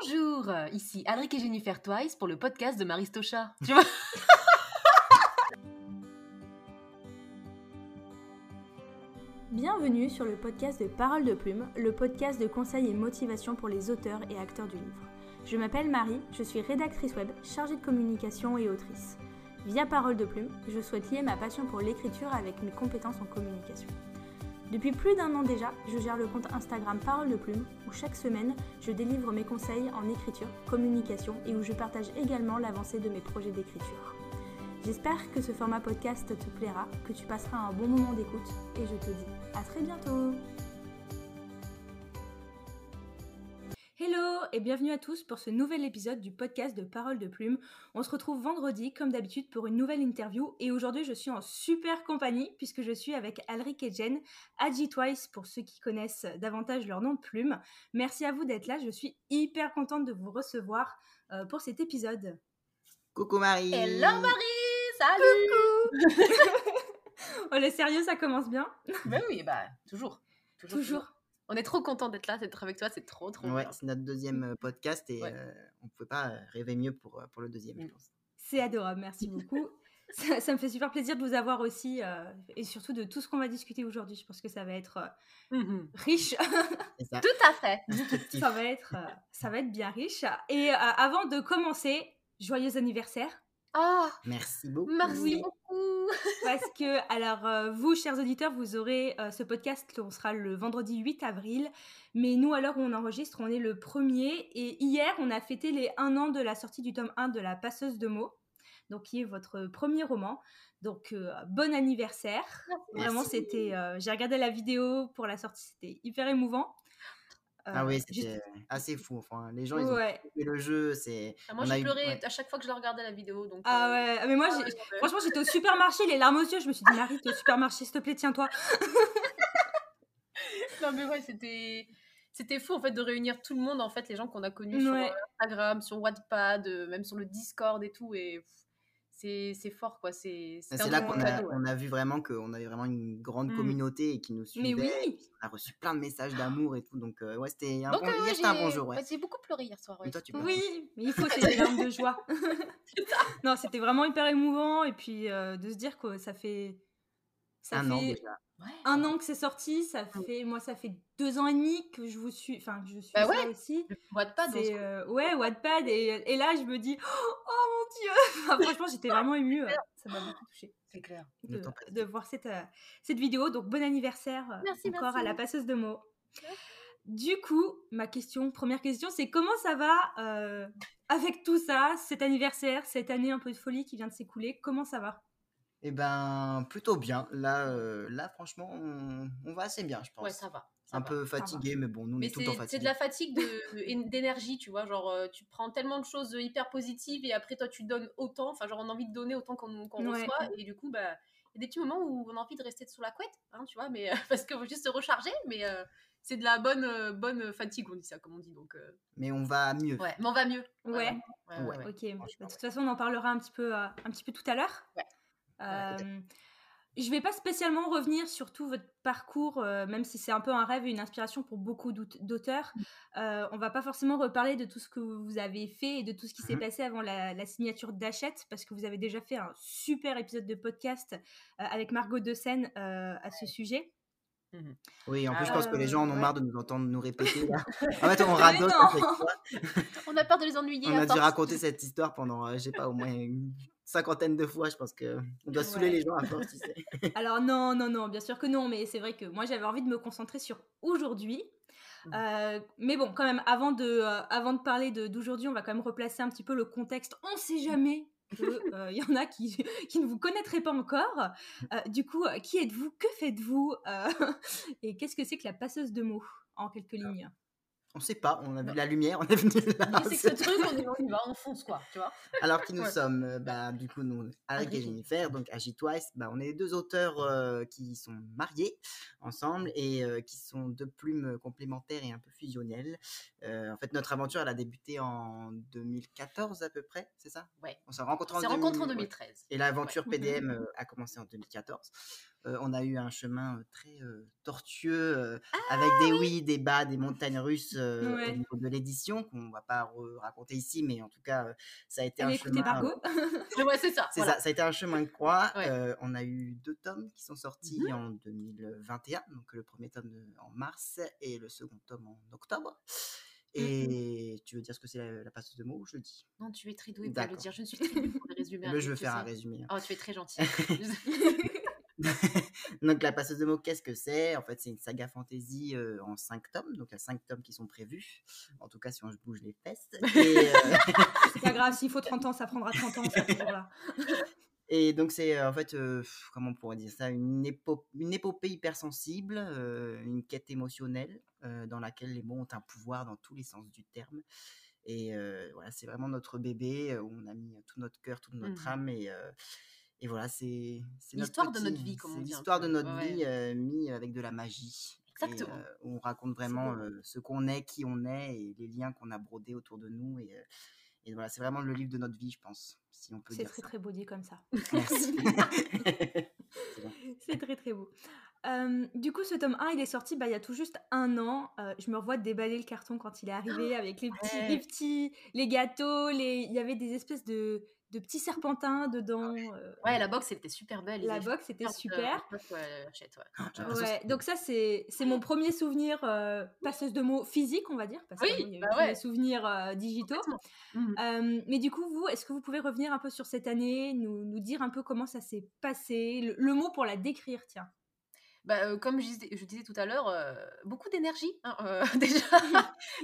Bonjour, euh, ici Alric et Jennifer Twice pour le podcast de Maristocha. Tu Bienvenue sur le podcast de Parole de Plume, le podcast de conseils et motivation pour les auteurs et acteurs du livre. Je m'appelle Marie, je suis rédactrice web, chargée de communication et autrice. Via Parole de Plume, je souhaite lier ma passion pour l'écriture avec mes compétences en communication. Depuis plus d'un an déjà, je gère le compte Instagram Parole de Plume, où chaque semaine, je délivre mes conseils en écriture, communication et où je partage également l'avancée de mes projets d'écriture. J'espère que ce format podcast te plaira, que tu passeras un bon moment d'écoute et je te dis à très bientôt et bienvenue à tous pour ce nouvel épisode du podcast de Parole de Plume. On se retrouve vendredi comme d'habitude pour une nouvelle interview et aujourd'hui je suis en super compagnie puisque je suis avec Alric et Jen, Agi Twice pour ceux qui connaissent davantage leur nom de plume. Merci à vous d'être là, je suis hyper contente de vous recevoir euh, pour cet épisode. Coucou Marie Hello Marie Salut Oh le sérieux ça commence bien Ben oui, bah toujours. Toujours. Toujours. On est trop content d'être là, d'être avec toi, c'est trop trop Ouais, bien. c'est notre deuxième euh, podcast et Ouais. euh, on ne pouvait pas euh, rêver mieux pour, pour le deuxième, je Mm. pense. C'est adorable, merci beaucoup. ça, ça me fait super plaisir de vous avoir aussi euh, et surtout de tout ce qu'on va discuter aujourd'hui. Je pense que ça va être euh, Mhm. riche, ça, Tout à fait. ça va être, euh, ça va être bien riche. Et euh, avant de commencer, joyeux anniversaire Ah, Merci beaucoup. merci Oui. beaucoup. parce que alors euh, vous, chers auditeurs, vous aurez euh, ce podcast, on sera le vendredi 8 avril, mais nous à l'heure où on enregistre, on est le 1er et hier on a fêté les un an de la sortie du tome 1 de la passeuse de mots, donc qui est votre premier roman. Donc euh, bon anniversaire. Vraiment, c'était. euh, J'ai regardé la vidéo pour la sortie, c'était hyper émouvant. Ah oui, Euh, juste- c'était assez fou. Enfin, les gens, ils ont Ouais. fait le jeu. C'est... Ah, Moi j'ai eu- pleuré ouais. à chaque fois que je la regardais la vidéo. Donc, Ah euh, ouais, mais moi, ah j'ai- ouais, ouais. franchement, j'étais au supermarché, les larmes aux yeux. Je me suis dit, Marie, t'es au supermarché, s'il te plaît, tiens-toi. Non mais ouais, c'était c'était fou en fait de réunir tout le monde en fait les gens qu'on a connus sur Ouais. euh, Instagram, sur Wattpad, même sur le Discord et tout et c'est c'est fort quoi, c'est C'est c'était un là qu'on a, cadeau, ouais. on a vu vraiment qu'on avait vraiment une grande Mm. communauté et qui nous Mais suivait. oui. On a reçu plein de messages d'amour et tout. Donc, euh, ouais, c'était un, Donc bon... euh, ouais, un j'ai bon jour. Ouais. ouais, j'ai beaucoup pleuré hier soir. ouais. Et toi, tu Oui, mais il faut ces larmes de joie. non, c'était vraiment hyper émouvant. Et puis, euh, de se dire que ça fait. Ça un fait an déjà. Ouais. un an que c'est sorti. Ça fait, moi, ça fait deux ans et demi que je vous suis. Enfin, que je suis Bah ça ouais. aussi. Wattpad, C'est euh, ouais Wattpad et, et là je me dis oh mon dieu Enfin, franchement j'étais vraiment émue euh, ça m'a beaucoup touchée c'est clair. De, voir cette, euh, cette vidéo donc bon anniversaire euh, Merci, encore merci. à la passeuse de mots du coup ma question première question c'est comment ça va euh, avec tout ça cet anniversaire cette année un peu de folie qui vient de s'écouler comment ça va? Eh ben, plutôt bien. Là, euh, là franchement, on, on va assez bien, je pense. Ouais, ça va. ça un va. peu fatigué, mais bon, nous, on Mais est tout le temps c'est c'est fatigué. de la fatigue de- d'énergie, tu vois. Genre, euh, tu prends tellement de choses hyper positives et après, toi, tu donnes autant. Enfin, genre, on a envie de donner autant qu'on Ouais. reçoit. Et du coup, bah, il y a des petits moments où on a envie de rester sous la couette, hein, tu vois, mais, euh, parce qu'on veut juste se recharger. Mais euh, c'est de la bonne, euh, bonne fatigue, on dit ça, comme on dit. Donc, euh, Mais on va mieux. ouais, mais on va mieux. ouais, ouais, Ouais. ouais. ok de toute façon on en parlera un petit peu euh, un petit peu tout à l'heure Ouais. Euh, je vais pas spécialement revenir sur tout votre parcours, euh, même si c'est un peu un rêve et une inspiration pour beaucoup d'aut- d'auteurs. Euh, on va pas forcément reparler de tout ce que vous avez fait et de tout ce qui s'est Mhm. passé avant la, la signature d'Achette, parce que vous avez déjà fait un super épisode de podcast euh, avec Margot De Seine euh, à ce sujet. Oui, en plus, je pense que les ouais, gens en ont ouais. marre de nous entendre nous répéter. Là. En fait, on radote. On a peur de les ennuyer. On a dû raconter cette histoire pendant, euh, je sais pas, au moins une cinquantaine de fois. Je pense que on doit saouler les gens à force, tu sais. Alors non, non, non, bien sûr que non, mais c'est vrai que moi j'avais envie de me concentrer sur aujourd'hui. Mhm. Euh, mais bon, quand même, avant de, euh, avant de parler d'aujourd'hui, on va quand même replacer un petit peu le contexte. On sait jamais qu'il y en a qui, qui ne vous connaîtraient pas encore. Euh, du coup, euh, qui êtes-vous? Que faites-vous? Euh, Et qu'est-ce que c'est que la passeuse de mots en quelques lignes? On sait pas, on a vu la lumière, on est venu là. C'est ce truc, on y va, on y va, on fonce, quoi, tu vois. Alors qui nous Ouais. sommes, euh, bah, du coup, nous, Alec et. Jennifer, donc Agi Twice, bah, on est deux auteurs euh, qui sont mariés ensemble et euh, qui sont deux plumes complémentaires et un peu fusionnelles. En fait, notre aventure, elle a débuté en 2014 à peu près, c'est ça? Ouais. On s'est rencontrés On en, s'est rencontrés en 2000, ouais. 2013. Et l'aventure Ouais. PDM a commencé en 2014. Euh, on a eu un chemin très tortueux, euh, Ah avec des oui, des bas, des montagnes russes Ouais. au niveau de l'édition, qu'on va pas raconter ici, mais en tout cas, ça a été Allez un chemin. Margot. Ouais, c'est ça. Voilà. ça, ça a été un chemin de croix. Ouais. On a eu deux tomes qui sont sortis Mhm. en 2021, donc le premier tome en mars et le second tome en octobre. Mhm. Et tu veux dire ce que c'est la, la passeuse de mots ou je le dis? Non, tu es très doué pour le dire. Je ne suis très nulle pour les résumer. Eh ben, Je vais tu faire un résumé. hein. Oh, tu es très gentil. donc la passeuse de mots, qu'est-ce que c'est? En fait, c'est une saga fantasy euh, en cinq tomes, donc il y a cinq tomes qui sont prévus. En tout cas, si on se bouge les fesses. Euh, C'est pas grave, s'il faut 30 ans, ça prendra 30 ans, là. Et donc c'est en fait, euh, comment on pourrait dire ça, une, épo- une épopée hypersensible, une quête émotionnelle dans laquelle les mots ont un pouvoir dans tous les sens du terme. Et voilà, c'est vraiment notre bébé où on a mis tout notre cœur, toute notre Mhm. âme et, et voilà, c'est L'histoire de notre vie, comme on dit l'histoire de notre Ouais. vie euh, mis avec de la magie. Et, Exactement. euh, où on raconte vraiment euh, ce qu'on est, qui on est et les liens qu'on a brodés autour de nous. Et, et voilà, c'est vraiment le livre de notre vie, je pense, si on peut C'est très ça. très beau dit comme ça. Merci. C'est très très beau. Euh, du coup, ce tome 1, il est sorti bah, il y a tout juste un an. Euh, je me revois déballer le carton quand il est arrivé avec les petits, ouais. les petits, les gâteaux, les... il y avait des espèces de, de petits serpentins dedans. euh, Ouais, la box, était super belle. la box était super. ouais. Ah, donc ça c'est c'est mon premier souvenir passeuse de mots physique, on va dire, parce Oui, eu bah ouais. souvenirs digitaux. Euh, mais du coup, vous, est-ce que vous pouvez revenir un peu sur cette année, nous, nous dire un peu comment ça s'est passé, le, le mot pour la décrire, tiens. Bah, euh, comme je disais, je disais tout à l'heure, euh, beaucoup d'énergie, hein, euh, déjà.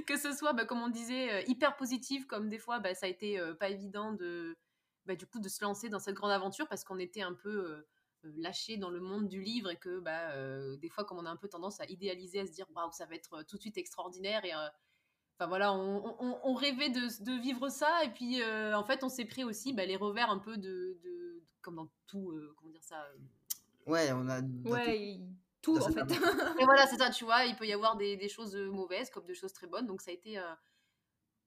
que ce soit, bah, comme on disait, hyper positif, comme des fois, bah, ça a été pas évident de, bah, du coup, de se lancer dans cette grande aventure parce qu'on était un peu lâché dans le monde du livre et que, des fois, comme on a un peu tendance à idéaliser, à se dire, waouh, ça va être tout de suite extraordinaire et. Enfin voilà, on, on- on rêvait de, de vivre ça et puis en fait on s'est pris aussi les revers un peu de, de- comme dans tout, comment dire ça, Ouais, on a. Ouais, il- tout en fait. Et voilà, c'est ça, tu vois, il peut y avoir des, des choses euh, mauvaises comme des choses très bonnes. Donc ça a été, euh,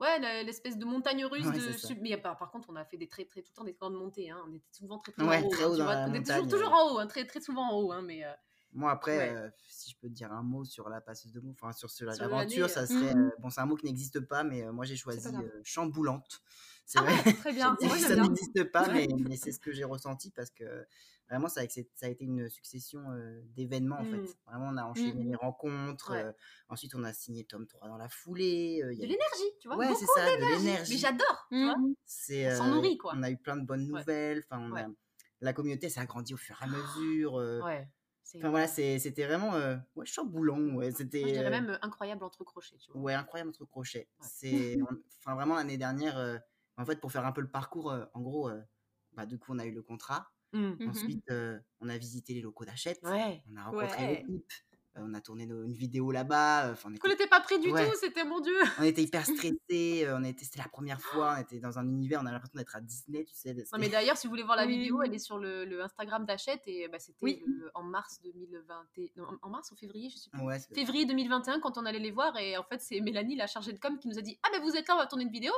ouais, l'espèce de montagne russe. Ouais, de sub- Mais par, par contre, on a fait des très, très, tout le temps des grandes montées. Hein. On était souvent très, très Ouais, en haut. très hein, haut tu dans vois. la on était toujours, toujours ouais. en haut, hein, très, très souvent en haut. Hein, mais euh, Moi, après, Ouais. euh, si je peux te dire un mot sur la passeuse de mots, enfin sur Sur l'aventure, ça euh. serait. Mhm. euh, bon, c'est un mot qui n'existe pas, mais euh, moi j'ai choisi euh, chamboulante. C'est Ah, vrai. très bien. Moi, ça n'existe pas, Ouais. mais, mais c'est ce que j'ai ressenti parce que vraiment, ça a, été- ça a été une succession euh, d'événements en Mm. fait. Vraiment, on a enchaîné Mm. les rencontres. Ouais. euh, ensuite, on a signé tome 3 dans la foulée. euh, y de a l'énergie, tu vois. Ouais, beaucoup c'est ça, de d'énergie. l'énergie. Mais j'adore, tu vois. Mhm. C'est, On s'en nourrit, quoi. On a eu plein de bonnes Ouais. nouvelles. Enfin, on Ouais. a- la communauté s'est agrandie au fur et à mesure. euh, Ouais. Enfin voilà, c'était vraiment euh, ouais, chamboulant. Ouais, c'était Moi, je dirais même euh, incroyable entre crochets, tu vois. ouais, incroyable notre crochet. Ouais. C'est enfin vraiment l'année dernière. euh, en fait, pour faire un peu le parcours, euh, en gros, euh, bah, du coup, on a eu le contrat. Mhm. Mhm. Ensuite, euh, on a visité les locaux. Ouais. On a rencontré Ouais. l'équipe. euh, on a tourné nos- une vidéo là-bas. Enfin, on, Qu'on était, n'était pas prêt du Ouais. tout, c'était mon dieu. on était hyper stressés. euh, on était, c'était la première fois. On était dans un univers. On avait l'impression d'être à Disney, tu sais. Non, mais d'ailleurs, si vous voulez voir la Oui. vidéo, elle est sur le, le Instagram d'Achète et bah, c'était Oui. en mars 2020. et- non, en- mars ou février, je sais plus. Février 2021, quand on allait les voir, et en fait, c'est Mélanie, la chargée de com, qui nous a dit Ah, mais vous êtes là, on va tourner une vidéo?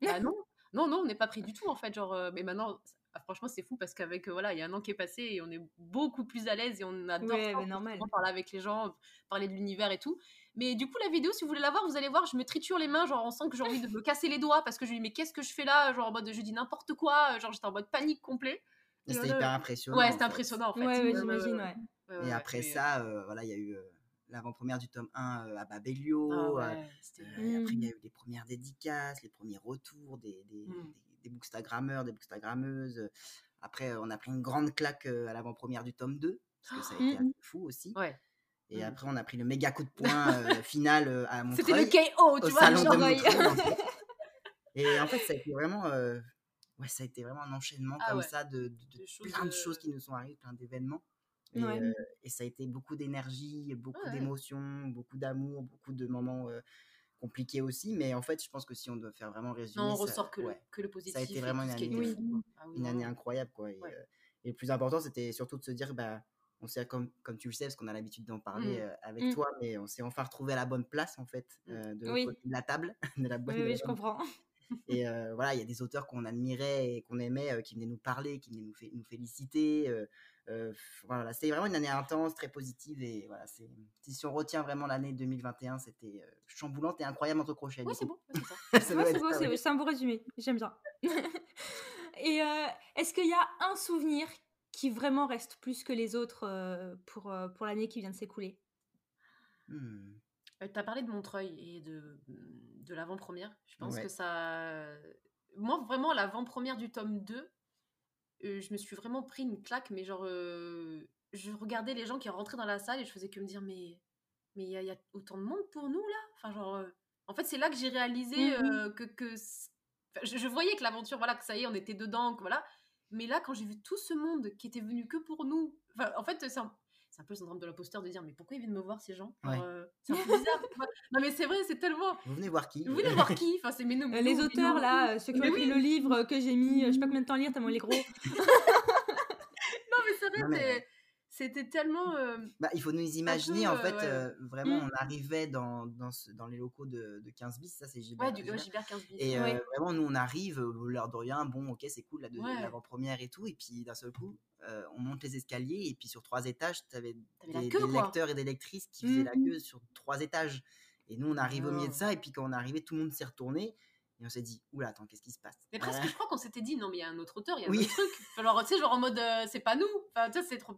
Bah non, non, non, on n'est pas pris du tout, en fait. Genre, mais maintenant, ah, franchement, c'est fou parce qu'avec, euh, voilà, il y a un an qui est passé et on est beaucoup plus à l'aise et on adore Ouais, ça, normal. parler avec les gens, parler de l'univers et tout. Mais du coup, la vidéo, si vous voulez la voir, vous allez voir, je me triture les mains, genre, on sent que j'ai envie de me casser les doigts parce que je lui dis Mais qu'est-ce que je fais là? Genre, en mode, je dis n'importe quoi, genre, j'étais en mode panique complet. c'était hyper impressionnant. Ouais, c'était impressionnant, en fait. Ouais, j'imagine, ouais, ouais. ouais, Et après euh, ça, euh, voilà, il y a eu euh, l'avant-première du tome 1 euh, à Babelio. ah euh, ouais, euh, après, il y a Mhm. eu les premières dédicaces, les premiers retours des, des, Mm. des, des bookstagrammeurs, des bookstagrammeuses. Après, on a pris une grande claque euh, à l'avant-première du tome 2, parce que ça a été Mhm. assez fou aussi. Ouais. Et Mm. après, on a pris le méga coup de poing euh, final euh, à Montreuil. C'était le KO, au tu vois. salon genre, de. Montreuil, en fait. Et en fait, ça a été vraiment, euh, ouais, ça a été vraiment un enchaînement Ah comme ouais. ça de, de- de De choses, plein de choses qui nous sont arrivées, plein d'événements. Et, Ouais. euh, et ça a été beaucoup d'énergie, beaucoup Ouais. d'émotions, beaucoup d'amour, beaucoup de moments euh, compliqués aussi. Mais en fait, je pense que si on doit faire vraiment résumer, Non, on ça- ressort que, le- ouais, que le positif. ça a été vraiment une année, Oui. quoi. Ah oui, une année incroyable. Quoi. Et, euh, le plus important, c'était surtout de se dire, bah, on s'est, comme, comme tu le sais, parce qu'on a l'habitude d'en parler Mm. euh, avec Mm. toi, mais on s'est enfin retrouvé à la bonne place, en fait, Mm. euh, de Oui. côté de la table, de la bonne, Oui, de oui, la je bonne comprends. et euh, voilà, il y a des auteurs qu'on admirait et qu'on aimait, euh, qui venaient nous parler, qui venaient nous, fé- nous féliciter. euh, Euh, voilà, c'était vraiment une année intense, très positive. Et voilà, c'est, si on retient vraiment l'année 2021, c'était euh, chamboulante et incroyable entre crochets. Oui, c'est beau. c'est beau, c'est un beau résumé. J'aime bien. Et euh, est-ce qu'il y a un souvenir qui vraiment reste plus que les autres euh, pour, euh, pour l'année qui vient de s'écouler? Hmm. Euh, T'as parlé de Montreuil et de, de l'avant-première. Je pense Ouais. que ça. Moi, vraiment, l'avant-première du tome 2, euh, je me suis vraiment pris une claque, mais genre. euh, je regardais les gens qui rentraient dans la salle et je faisais que me dire, mais mais il y, y a autant de monde pour nous là? Enfin, genre. euh, en fait, c'est là que j'ai réalisé Mhm. euh, que. que je, je voyais que l'aventure, voilà, que ça y est, on était dedans, que voilà. Mais là, quand j'ai vu tout ce monde qui était venu que pour nous, en fait, c'est un, c'est un peu le syndrome de l'imposteur de dire, mais pourquoi ils viennent me voir ces gens? Ouais. euh, C'est un peu bizarre. non, mais c'est vrai, c'est tellement. Vous venez voir qui? Vous voulez voir qui? Enfin, c'est mais nous, Les nous, auteurs, nous- là, euh, ceux qui ont écrit oui. le livre que j'ai mis, euh, je sais pas combien de temps à lire, tellement il est gros. Non, mais c'est vrai, Non, mais- c'est- c'était tellement. euh, Bah, il faut nous imaginer, peu, en euh, fait, ouais. euh, vraiment, Mm. on arrivait dans, dans, ce- dans les locaux de, de 15 bis, ça c'est Gilbert. Ouais, du Gilbert. ouais, Gilbert 15 bis. Et Ouais. vraiment, nous, on arrive, l'heure de rien, bon, ok, c'est cool, la deuxième- l'avant-première et tout. Et puis, d'un seul coup, euh, on monte les escaliers. Et puis, sur trois étages, tu avais des, queue, des quoi. lecteurs et des lectrices qui faisaient la Mhm. queue sur trois étages. Et nous, on arrive au milieu de Oh. ça. Et puis, quand on est arrivé, tout le monde s'est retourné. Et on s'est dit, oula, attends, qu'est-ce qui se passe? Mais presque, Euh, je crois qu'on s'était dit, non, mais il y a un autre auteur, il y a un Oui. autre truc. Genre, tu sais, genre en mode, euh, c'est pas nous. Enfin, tu sais, c'est trop.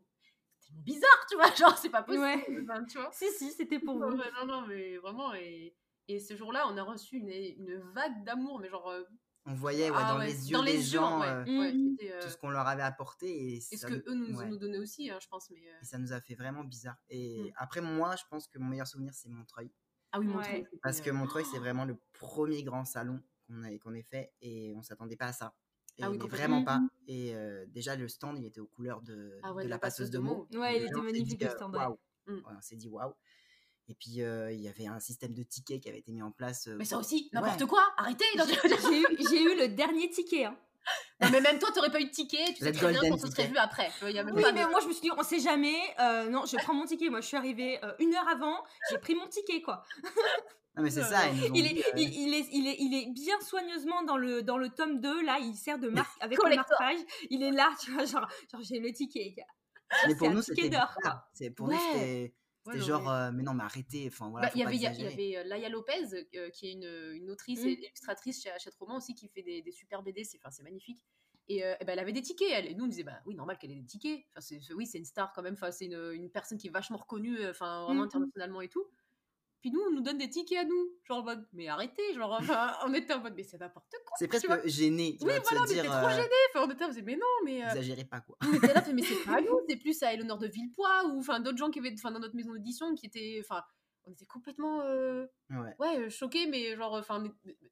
Bizarre, tu vois. Genre, c'est pas possible. Ouais. Enfin, tu vois. si, si, c'était pour Non, vous. non, non, mais vraiment. Et, et ce jour-là, on a reçu une, une vague d'amour, mais genre. euh, on voyait ouais, ah dans ouais, les yeux dans des les yeux, gens ouais. euh, ouais, Mhm. c'était, euh, tout ce qu'on leur avait apporté. Et, Et ce que nous- eux nous, ouais. nous donnaient aussi, hein, je pense. Mais, euh, Et ça nous a fait vraiment bizarre. Et Mm. après, moi, je pense que mon meilleur souvenir, c'est Montreuil. Ah oui, mon Ouais. truc. c'était, Parce que Montreuil, c'est vraiment le premier grand salon qu'on a- qu'on ait fait et on s'attendait pas à ça. Et Ah oui, mais complètement. vraiment pas. Et euh, déjà, le stand, il était aux couleurs de, Ah ouais, de la passeuse de mots. Ouais, il était magnifique, dit, le stand, ouais. waouh. Mm. Ouais, on s'est dit waouh. Et puis, euh, il y avait un système de tickets qui avait été mis en place. euh, Mais ça aussi, n'importe Ouais. quoi, arrêtez J'ai eu, le dernier ticket. hein. Non, mais même toi, t'aurais pas eu de ticket, tu sais très bien qu'on se serait vu après. tu vois, il y a même Oui, pas mais de- moi je me suis dit, on sait jamais. euh, non, je prends mon ticket. Moi, je suis arrivée une heure avant. J'ai pris mon ticket, quoi. Mais c'est ça. ils nous ont Il est, il, il est, il, est, il est bien soigneusement dans le, dans le tome 2. Là, il sert de marque avec le marquage. Il est là, tu vois, genre, genre j'ai le ticket. gars. mais c'est pour nous, ticket c'était. C'est Pour Ouais. nous, c'était Ouais, c'était non, genre, mais- euh, mais non, mais arrêtez. Enfin, voilà, Bah, il y avait, y avait euh, Laïa Lopez, euh, qui est une, une autrice Mm. et illustratrice chez Hachette Roman aussi, qui fait des, des super BD, c'est enfin, magnifique. Et, euh, ben, elle avait des tickets, elle. Et nous, on disait, bah oui, normal qu'elle ait des tickets. Enfin, oui, c'est une star quand même, enfin, c'est une, une personne qui est vachement reconnue, enfin, vraiment Mhm. internationalement et tout. Puis nous, on nous donne des tickets à nous. Genre en mode, mais arrêtez, genre, enfin, on était en mode, mais c'est n'importe quoi. C'est presque gêné Oui, voilà, dire. t'es trop euh, gêné. Enfin, on était, on disait, mais non, mais. euh, Exagérez pas, quoi. on était là, mais c'est pas à nous, c'est plus à Eleonore de Villepoix ou enfin d'autres gens qui avaient, enfin dans notre maison d'édition qui étaient, enfin, on était complètement, euh, Ouais. ouais, euh, choqués, mais genre, enfin,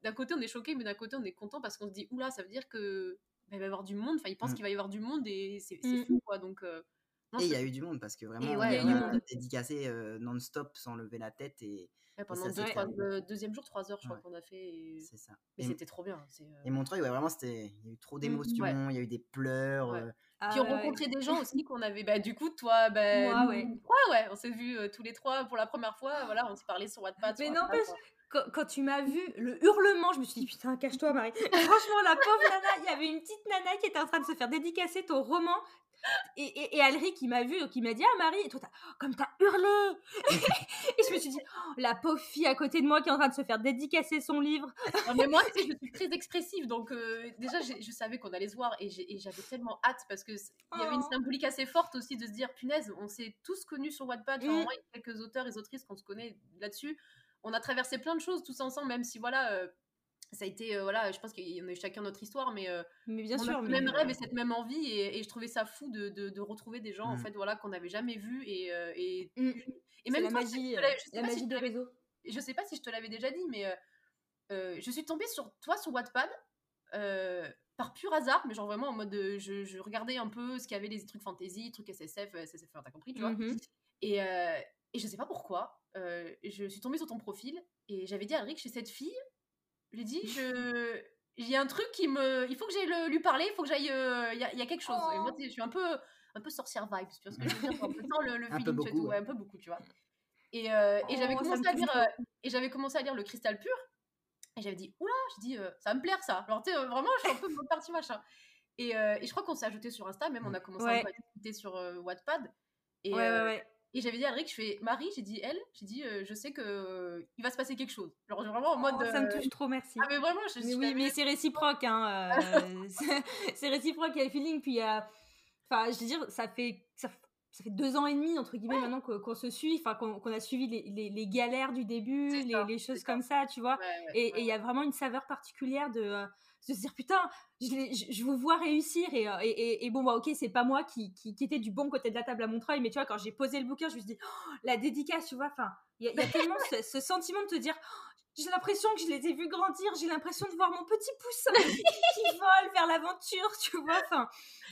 d'un côté on est choqués, mais d'un côté on est content parce qu'on se dit, oula, ça veut dire que bah, il va y avoir du monde, enfin, ils pensent Mm. qu'il va y avoir du monde et c'est c'est Mm. fou, quoi, donc. euh, non, Et il y a eu du monde parce que vraiment, ouais, on a eu du a monde. dédicacé euh, non-stop sans lever la tête et ouais, pendant ça, deux, trois, euh, deuxième jour, trois heures, je crois qu'on a fait, et- c'est ça. mais Et, c'était trop bien. c'est, euh, et Montreuil, ouais, vraiment, c'était. Il y a eu trop Mhm. d'émotions, il y a eu des pleurs. Ouais. euh, Ah, Puis on ouais, ouais. rencontrait des gens aussi qu'on avait, bah, du coup, toi, bah, Moi, nous, ouais. trois, ouais, on s'est vus euh, tous les trois pour la première fois, voilà, on s'est parlé sur Wattpad. Mais n'empêche, quand, tu m'as vu, le hurlement, je me suis dit, putain, cache-toi, Marie. Franchement, la pauvre nana, il y avait une petite nana qui était en train de se faire dédicacer ton roman. Et, et, et Alric, qui m'a vu, qui m'a dit, ah Marie, et toi, t'as- comme t'as hurlé Et je me suis dit, oh, la pauvre fille à côté de moi qui est en train de se faire dédicacer son livre. Non, mais moi, je suis très expressive, donc euh, déjà, je savais qu'on allait se voir et j'avais tellement hâte parce que c- il y avait une Oh. symbolique assez forte aussi de se dire, punaise, on s'est tous connus sur Wattpad. Enfin, Mm. moi, il y a quelques auteurs et autrices qu'on se connaît là-dessus. On a traversé plein de choses tous ensemble, même si voilà, euh, ça a été, euh, voilà, je pense qu'on a eu chacun notre histoire, mais euh, Mais bien on sûr. a le mais, même rêve et cette même envie et, et je trouvais ça fou de, de- de retrouver des gens en Mm. fait voilà qu'on n'avait jamais vus et, euh, et, Mm. et même la toi, je sais- magie, la pas si magie je te des l'avais- réseaux. je sais pas si je te l'avais déjà dit, mais euh, euh, je suis tombée sur toi sur Wattpad euh, par pur hasard, mais genre vraiment en mode je, je regardais un peu ce qu'il y avait les trucs fantasy, trucs SSF, SSF, t'as compris, tu vois. Mhm. Et, euh, et je sais pas pourquoi, euh, je suis tombée sur ton profil et j'avais dit à Rick, chez cette fille, je lui ai dit, je. Il y a un truc qui me. Il faut que j'aille le- lui parler, il faut que j'aille. euh, Il y, a, il y a quelque chose. Et moi, je suis un peu, un peu sorcière vibe, tu vois ce que je veux dire Un peu sans le, le feeling, beaucoup, tout, ouais. un peu beaucoup, tu vois. Et, euh, et j'avais Oh, commencé me à lire. euh, et j'avais commencé à lire le cristal pur. Et j'avais dit, oula, je dis, euh, ça va me plaire ça. Alors, tu sais, euh, vraiment, je suis un peu partie machin. Et, euh, et je crois qu'on s'est ajouté sur Insta, même on a commencé Ouais. à discuter sur euh, Wattpad. Et, Ouais, ouais, ouais. Et j'avais dit à Alric, je fais Marie, j'ai dit elle, j'ai dit euh, je sais que euh, il va se passer quelque chose. Genre vraiment en mode. Oh, ça me euh, touche trop, merci. Ah mais vraiment, je Mais suis. oui, mais c'est réciproque, hein. c'est- réciproque, il y a le feeling. Puis, euh, enfin, je veux dire, ça fait, ça, fait deux ans et demi, entre guillemets, maintenant qu'on se suit, enfin, qu'on a suivi les, les- les galères du début, les, ça, les c'est choses comme ça, tu vois. Ouais, ouais, Et il y a vraiment une saveur particulière de, de se dire, putain, je, vous vois réussir. Et, euh, et, bon, bah, ok, c'est pas moi qui, qui, était du bon côté de la table à Montreuil, mais tu vois, quand j'ai posé le bouquin, je me suis dit, oh, la dédicace, tu vois, enfin, il y, a- tellement ce, sentiment de te dire, j'ai l'impression que je les ai vus grandir, j'ai l'impression de voir mon petit poussin qui vole vers l'aventure, tu vois. Enfin,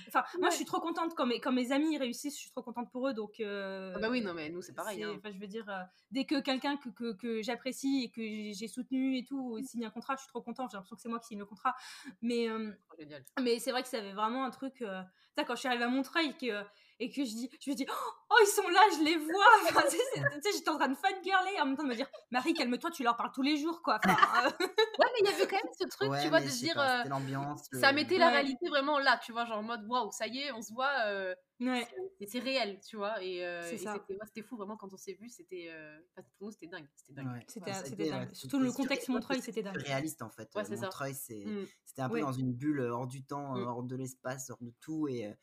enfin moi, je suis trop contente quand mes, quand mes amis réussissent, je suis trop contente pour eux. Donc, euh, Ah bah oui, non, mais nous c'est pareil. hein. Enfin, je veux dire, euh, dès que quelqu'un que, que, que j'apprécie et que j'ai soutenu et tout signe un contrat, je suis trop contente. J'ai l'impression que c'est moi qui signe le contrat. Mais, euh, Oh, mais c'est vrai que ça avait vraiment un truc. euh, sais, quand je suis arrivée à Montreuil que, et que je, dis, je me dis, oh, ils sont là, je les vois. Enfin, tu sais, c'est- tu sais, j'étais en train de fangirler en même temps de me dire, Marie, calme-toi, tu leur parles tous les jours, quoi. Enfin, euh, Ouais, mais il y avait quand même ce truc, Ouais, tu vois, de se dire. pas, euh, c'était l'ambiance. ça mettait la réalité vraiment là, tu vois, genre en mode waouh, ça y est, on se voit, euh, ouais. c'est- c'est réel, tu vois. Et, euh, C'est et ça. c'était ouais, c'était fou vraiment quand on s'est vu, c'était. euh, enfin, pour nous, c'était dingue. C'était dingue. Ouais. C'était Ouais, c'était c'était, dingue. Surtout le contexte Montreuil, c'était c'était dingue. réaliste en fait. Ouais, c'est ça. Montreuil, c'est Mm. c'était un peu dans une bulle hors du temps, euh, Mm. hors de l'espace, hors de tout. Et, euh,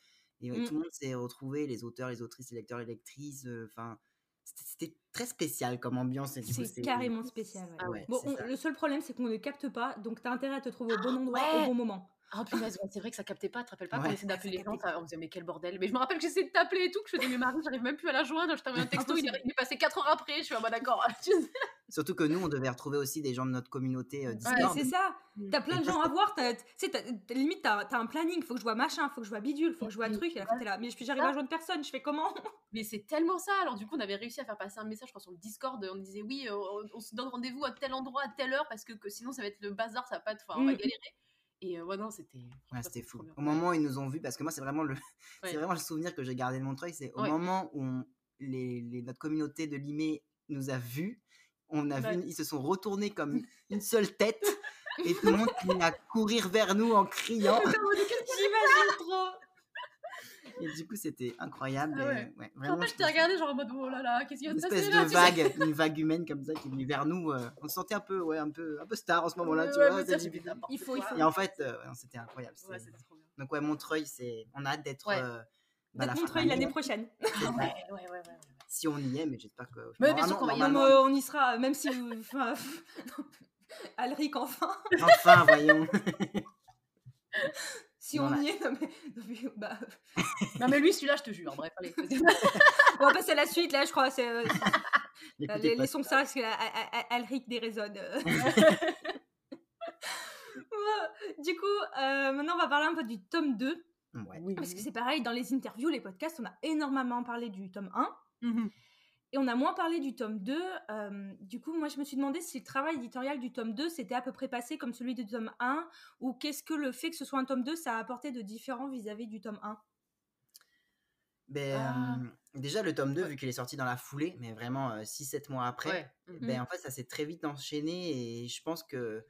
et ouais, Mm. tout le monde s'est retrouvé, les auteurs, les autrices, les lecteurs, les lectrices. euh, Enfin, c'était très spécial comme ambiance. C'est carrément spécial. ouais. Ah Ouais, Bon, c'est on- ça. le seul problème, c'est qu'on ne capte pas, donc t'as intérêt à te trouver au bon endroit, ouais. au bon moment. Ah punaise, ouais, c'est vrai que ça captait pas, tu te rappelles pas Ouais. qu'on essayait d'appeler les gens, ça- on disait mais quel bordel. Mais je me rappelle que j'essayais de t'appeler et tout, que je faisais mais Marie, j'arrive même plus à la joindre, je t'avais un texto, il est, il est passé 4 heures après, je suis ah bah d'accord. Surtout que nous, on devait retrouver aussi des gens de notre communauté euh, Ouais, Mais Discord. c'est ça. Mm. T'as plein de gens à voir. t'as- limite, t'as un planning. Faut que je vois machin, faut que je vois bidule, faut que je vois Oui, truc. Et la fin, t'es là. Mais je- j'arrive à joindre personne. Je fais comment? Mais c'est tellement ça. Alors du coup, on avait réussi à faire passer un message, je crois, sur le Discord. On disait oui, euh, on, on se donne rendez-vous à tel endroit, à telle heure, parce que, que sinon ça va être le bazar, ça va pas être, enfin, on va Mm. galérer. Et euh, ouais, non, c'était. Ouais, c'était fou. Au moment où ils nous ont vus, parce que moi, c'est vraiment le, Ouais. c'est vraiment le souvenir que j'ai gardé de Montreuil, c'est au Ouais. moment où on- les, les- notre communauté de Limay nous a vus, on a Ouais. vu, ils se sont retournés comme une seule tête, et tout le monde mis à courir vers nous en criant. J'imagine trop. Et du coup, c'était incroyable. Ah et, ouais. ouais, Après, vraiment, je t'ai regardé genre en mode oh là là, qu'est-ce qui va une se espèce passer là de tu sais? vague, une vague humaine comme ça qui est venue vers nous. euh, on se sentait un peu, ouais, un peu, un peu star en ce moment-là, Ouais, tu ouais, vois. ça, fait Il faut- il faut- Et en fait, euh, c'était incroyable. Ouais, c'est- c'était trop bien. Donc ouais, Montreuil, c'est, on a hâte d'être. Ouais. euh, bah, la D'être fin Montreuil l'année prochaine. Ouais, ouais, ouais, ouais. ouais. Si on y est, mais j'espère que. Mais bien sûr qu'on va y euh, on y sera, même si vous. Enfin, Alric, enfin. Enfin, voyons. Si on y est. non, mais- non, mais, bah, Non mais lui, celui-là, je te jure. Bref, allez. on va passer à la suite, là, je crois. C'est. euh, N'écoutez les- Laissons ça, parce que là, A- Alric déraisonne. euh. Du coup, euh, maintenant, on va parler un peu du tome 2. Ouais. Oui. Parce que c'est pareil, dans les interviews, les podcasts, on a énormément parlé du tome 1 Mhm. Et on a moins parlé du tome 2. Euh, du coup, moi, je me suis demandé si le travail éditorial du tome 2 s'était à peu près passé comme celui du tome 1 ou qu'est-ce que le fait que ce soit un tome 2, ça a apporté de différent vis-à-vis du tome 1. Ben, Ah. euh, déjà, le tome 2, vu qu'il est sorti dans la foulée, mais vraiment 6-7 mois après, Ouais. Mhm. ben, en fait, ça s'est très vite enchaîné et je pense que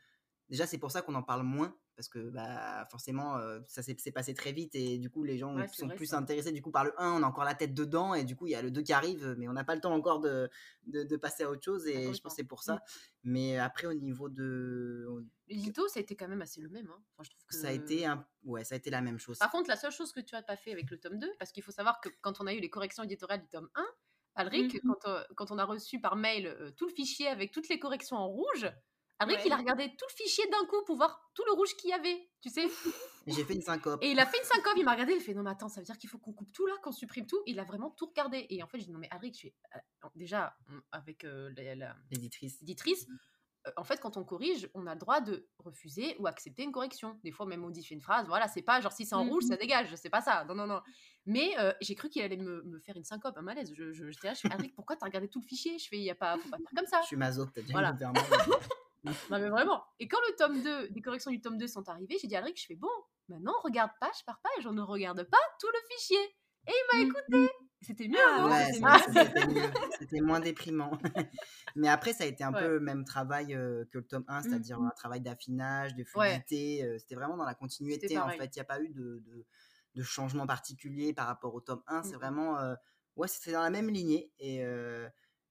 déjà, c'est pour ça qu'on en parle moins. Parce que bah, forcément, euh, ça s'est passé très vite et du coup, les gens Ouais, sont vrai, plus ça. intéressés. Du coup, par le 1, on a encore la tête dedans et du coup, il y a le 2 qui arrive, mais on n'a pas le temps encore de, de, de passer à autre chose et je pense c'est pour ça. Mais après, au niveau de. L'édito, ça a été quand même assez le même. hein. Enfin, je trouve que... Ça a été un... ouais, ça a été la même chose. Par contre, la seule chose que tu as pas fait avec le tome 2, parce qu'il faut savoir que quand on a eu les corrections éditoriales du tome 1, Alric, Mhm. quand, euh, quand on a reçu par mail euh, tout le fichier avec toutes les corrections en rouge, Alric, Ouais. il a regardé tout le fichier d'un coup pour voir tout le rouge qu'il y avait, tu sais. J'ai fait une syncope. Et il a fait une syncope, il m'a regardé, il fait non mais attends, ça veut dire qu'il faut qu'on coupe tout là, qu'on supprime tout. Il a vraiment tout regardé. Et en fait, j'ai dit non mais Alric, je suis euh, déjà avec euh, la- la, L'éditrice. éditrice, euh, en fait, quand on corrige, on a le droit de refuser ou accepter une correction. Des fois, même modifier une phrase. Voilà, c'est pas genre si c'est en rouge, ça dégage. C'est pas ça. Non, non, non. Mais euh, j'ai cru qu'il allait me, me faire une syncope, un malaise. Je, je, j'étais là, je fais Alric, pourquoi t'as regardé tout le fichier? Je fais, il y a pas, faut pas faire comme ça. Je suis maso, t'as déjà Voilà. Non, mais vraiment. Et quand le tome 2, les corrections du tome 2 sont arrivées, j'ai dit à Alric, je fais bon, maintenant, on regarde page par page, on ne regarde pas tout le fichier. et il m'a Mmh. écouté. C'était mieux, Ah Ouais, c'était moins déprimant. Mais après, ça a été un Ouais. peu le même travail euh, que le tome 1, Mmh. c'est-à-dire un travail d'affinage, de Ouais. fluidité. euh, C'était vraiment dans la continuité, en fait. Il n'y a pas eu de, de, de changement particulier par rapport au tome 1. C'est vraiment. euh, ouais, c'était dans la même lignée. Et,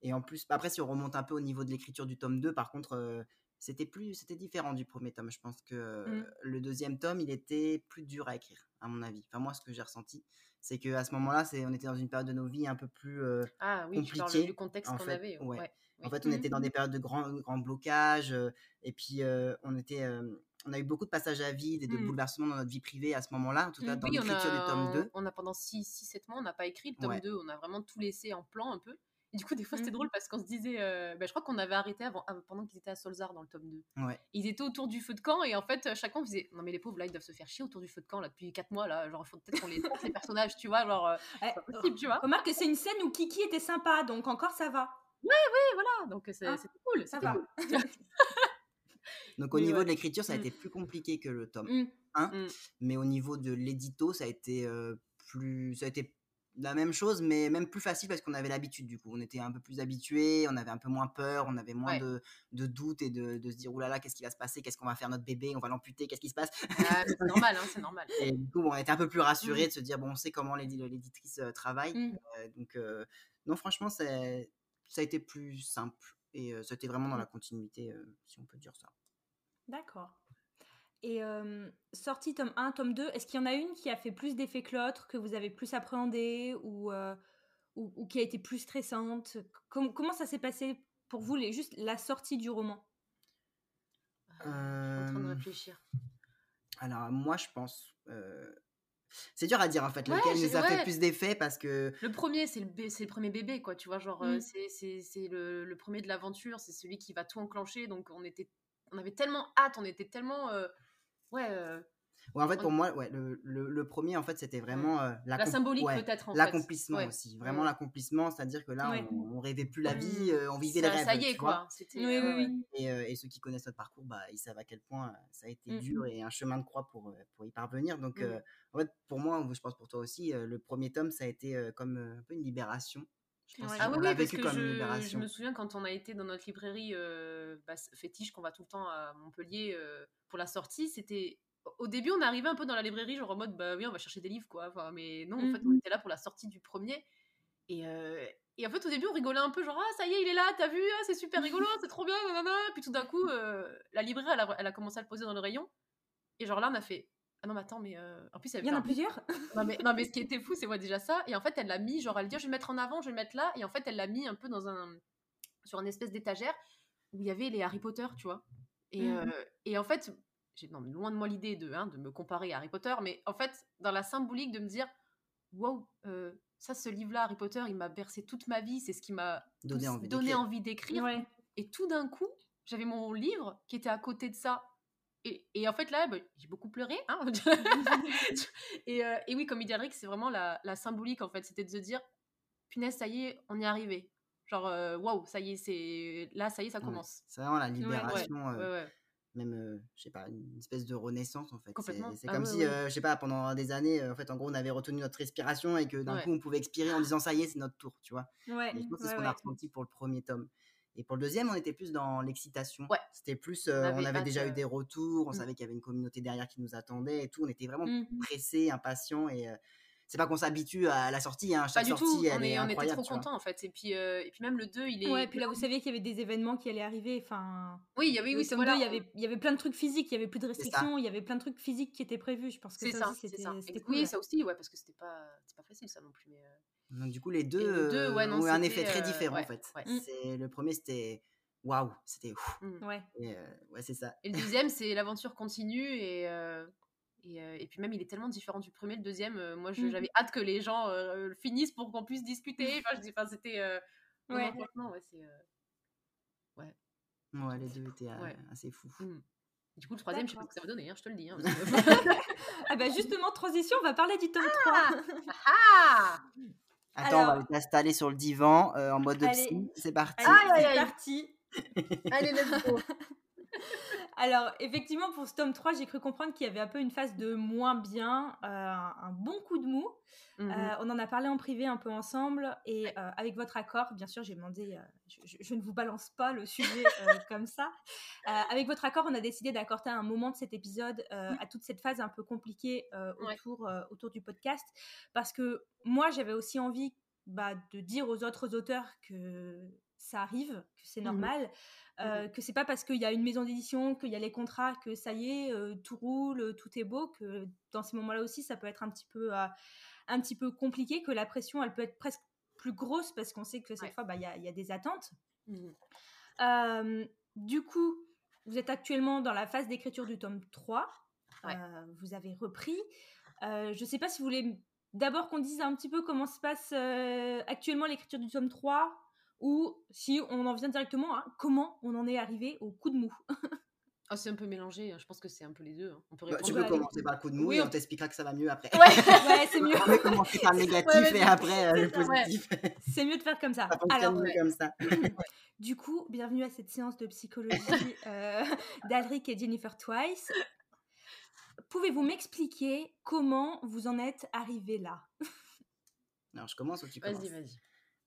et en plus, après, si on remonte un peu au niveau de l'écriture du tome 2, par contre. euh, c'était plus c'était différent du premier tome je pense que euh, Mmh. le deuxième tome il était plus dur à écrire à mon avis enfin moi ce que j'ai ressenti c'est que à ce moment-là c'est on était dans une période de nos vies un peu plus euh, Ah oui, tu parles compliqué, du contexte qu'on avait. ouais. ouais. En fait, on Mmh. était dans des périodes de grands grands blocages, euh, et puis euh, on était, euh, on a eu beaucoup de passages à vide et de Mmh. bouleversements dans notre vie privée à ce moment-là, en tout cas Mmh. dans Oui, l'écriture du tome a, 2. on a pendant 6-7 mois, on n'a pas écrit le tome Ouais. 2, on a vraiment tout laissé en plan un peu. Et du coup, des fois, c'était Mmh. drôle parce qu'on se disait, euh, bah, je crois qu'on avait arrêté avant, pendant qu'ils étaient à Solzar dans le tome 2. Ouais. Ils étaient autour du feu de camp et en fait, à chaque fois, on faisait, non mais les pauvres là, ils doivent se faire chier autour du feu de camp là depuis 4 mois là, genre il faut peut-être qu'on les les personnages, tu vois, genre, euh, Eh, pas possible, tu vois. Remarque que c'est une scène où Kiki était sympa, donc encore ça va. Et voilà, donc c'est- Ah, c'était cool, ça va. cool. Donc au Mais niveau ouais. de l'écriture, ça a Mmh. été plus compliqué que le tome Mmh. 1, Mmh. mais au niveau de l'édito, ça a été euh, plus, ça a été la même chose, mais même plus facile parce qu'on avait l'habitude du coup. On était un peu plus habitué, on avait un peu moins peur, on avait moins Ouais. de, de doutes et de, de se dire oulala, qu'est-ce qui va se passer, qu'est-ce qu'on va faire notre bébé, on va l'amputer, qu'est-ce qui se passe? Ah, c'est normal, hein, c'est normal. Et du coup, on était un peu plus rassurés de se dire, bon, on sait comment l'édi- l'éditrice euh, travaille. Mmh. Euh, donc, euh, non, franchement, ça a été plus simple. Et c'était vraiment dans la continuité, si on peut dire ça. D'accord. Et euh, sortie tome 1, tome 2, est-ce qu'il y en a une qui a fait plus d'effet que l'autre, que vous avez plus appréhendé ou, euh, ou, ou qui a été plus stressante? Com- Comment ça s'est passé pour vous, les, juste la sortie du roman? Euh, Je suis en train de Euh, réfléchir. Alors, moi, je pense. euh, C'est dur à dire, en fait, Ouais, lequel nous a fait plus d'effet parce que. Le premier, c'est le, premier bébé, quoi. Tu vois, genre, Mm. c'est- le, le premier de l'aventure, c'est celui qui va tout enclencher. Donc, on était, on avait tellement hâte, on était tellement, euh, ouais, euh, Ouais, en fait, On- pour moi, ouais, le, le- le premier, en fait, c'était vraiment euh, la l'accom- symbolique ouais, peut-être en fait. l'accomplissement Ouais. aussi. Vraiment ouais. l'accomplissement, c'est-à-dire que là, Ouais. on, on rêvait plus la vie, euh, on vivait ça, les rêves. ça y est, quoi. C'était, Oui, oui. Et, euh, et ceux qui connaissent notre parcours, bah, ils savent à quel point euh, ça a été Mm. dur et un chemin de croix pour, euh, pour y parvenir. Donc, Mm. euh, en fait, pour moi, je pense pour toi aussi, euh, le premier tome, ça a été euh, comme euh, un peu une libération. Ouais. Ah oui, parce que comme je, me souviens quand on a été dans notre librairie euh, bah, fétiche qu'on va tout le temps à Montpellier euh, pour la sortie, c'était au début on arrivait un peu dans la librairie genre en mode bah oui on va chercher des livres quoi, enfin, mais non en fait on était là pour la sortie du premier. Et, euh, et en fait au début on rigolait un peu genre ah ça y est il est là t'as vu ah, c'est super rigolo c'est trop bien nanana. puis tout d'un coup euh, la librairie elle a, elle a commencé à le poser dans le rayon. Et genre là on a fait ah non mais attends mais euh, en plus Il y en a plusieurs non mais, non mais ce qui était fou, c'est moi déjà ça. Et en fait, elle l'a mis, genre elle dit, je vais le mettre en avant, je vais le mettre là. Et en fait, elle l'a mis un peu dans un, sur une espèce d'étagère où il y avait les Harry Potter, tu vois. Et, Mhm. euh, et en fait, j'ai non, mais loin de moi l'idée de, hein, de me comparer à Harry Potter, mais en fait, dans la symbolique de me dire, wow, euh, ça, ce livre-là, Harry Potter, il m'a bercé toute ma vie, c'est ce qui m'a Donné envie donné d'écrire. envie d'écrire. Ouais. Et tout d'un coup, j'avais mon livre qui était à côté de ça. Et, et en fait, là, bah, j'ai beaucoup pleuré. hein. et, euh, et oui, comme il dit Alric, c'est vraiment la, la symbolique, en fait. C'était de se dire, punaise, ça y est, on y est arrivé. Genre, euh, waouh, ça y est, c'est là, ça y est, ça Ouais. commence. C'est vraiment la libération. ouais, euh, ouais. même euh, je sais pas une espèce de renaissance en fait c'est Complètement. c'est Ah comme ouais, si ouais. euh, je sais pas pendant des années euh, en fait en gros on avait retenu notre respiration et que d'un Ouais. coup on pouvait expirer en disant ça y est c'est notre tour tu vois Ouais. et je pense que c'est ouais, ce qu'on ouais. a ressenti pour le premier tome et pour le deuxième on était plus dans l'excitation Ouais. c'était plus euh, on avait avait déjà eu euh, des retours on mm. savait qu'il y avait une communauté derrière qui nous attendait et tout on était vraiment Mhm. pressés impatients et euh, c'est pas qu'on s'habitue à la sortie hein, Pas chaque du sortie tout, elle on, est est, on était trop contents en fait. Et puis, euh, et puis même le 2, il est. Ouais, puis là, vous saviez qu'il y avait des événements qui allaient arriver. Enfin, Oui, il y avait, le oui, c'est tome voilà. 2, il y avait, il y avait plein de trucs physiques, il y avait plus de restrictions, il y avait plein de trucs physiques qui étaient prévus. Je pense que C'est ça, ça, c'était cool. Oui, ça aussi, ouais, parce que c'était pas, c'est pas facile ça non plus. Mais, euh, Donc, du coup les deux, le deux, euh, ouais, non, ont eu un effet très euh, différent ouais, en fait ouais. C'est le premier c'était waouh c'était ouf. hmm. Ouais. Et, euh, ouais c'est ça Et le deuxième, c'est l'aventure continue et, euh, et, euh, et puis même il est tellement différent du premier. Le deuxième, euh, moi je- j'avais hâte que les gens euh, le finissent pour qu'on puisse discuter. Enfin, je dis, enfin, c'était. euh, Ouais. franchement, ouais, c'est. euh, Ouais, les deux étaient Ouais. assez fous. hmm. Du coup, le troisième, je sais pas ce que ça va donner, hein, je te le dis. hein, que- Ah bah justement, transition, on va parler du tome 3. ah Attends, on va t'installer sur le divan euh, en mode Allez. psy. C'est parti. Allez, c'est parti. Allez, let's go Alors, effectivement, pour ce tome 3, j'ai cru comprendre qu'il y avait un peu une phase de moins bien, euh, un bon coup de mou. Mmh Euh, on en a parlé en privé un peu ensemble et euh, avec votre accord, bien sûr, j'ai demandé, je, je- je ne vous balance pas le sujet comme ça. Avec votre accord, on a décidé d'accorder un moment de cet épisode euh, à toute cette phase un peu compliquée Ouais. autour, autour du podcast parce que moi, j'avais aussi envie bah, de dire aux autres auteurs que ça arrive, que c'est Mhm. normal, euh, que c'est pas parce qu'il y a une maison d'édition, qu'il y a les contrats, que ça y est, euh, tout roule, tout est beau, que dans ces moments-là aussi, ça peut être un petit peu, euh, un petit peu compliqué, que la pression, elle peut être presque plus grosse parce qu'on sait que cette Ouais. fois, bah, il y, a, y a des attentes. Mmh Euh, du coup, vous êtes actuellement dans la phase d'écriture du tome 3. Ouais. Euh, vous avez repris. Euh, je ne sais pas si vous voulez d'abord qu'on dise un petit peu comment se passe euh, actuellement l'écriture du tome 3 ou si on en vient directement à comment on en est arrivé au coup de mou. Ah, c'est un peu mélangé, hein, je pense que c'est un peu les deux. hein. On peut Bah, répondre. tu peux commencer par le coup de mou Oui, et on- on t'expliquera que ça va mieux après. Ouais, ouais, c'est mieux. On va commencer par le négatif Ouais, et après euh, le ouais. positif. C'est mieux de faire comme ça. Alors, mieux comme ça. Du coup, bienvenue à cette séance de psychologie euh, d'Alric et Jennifer Twice. Pouvez-vous m'expliquer comment vous en êtes arrivés là? Alors, je commence ou tu commences? vas-y, vas-y.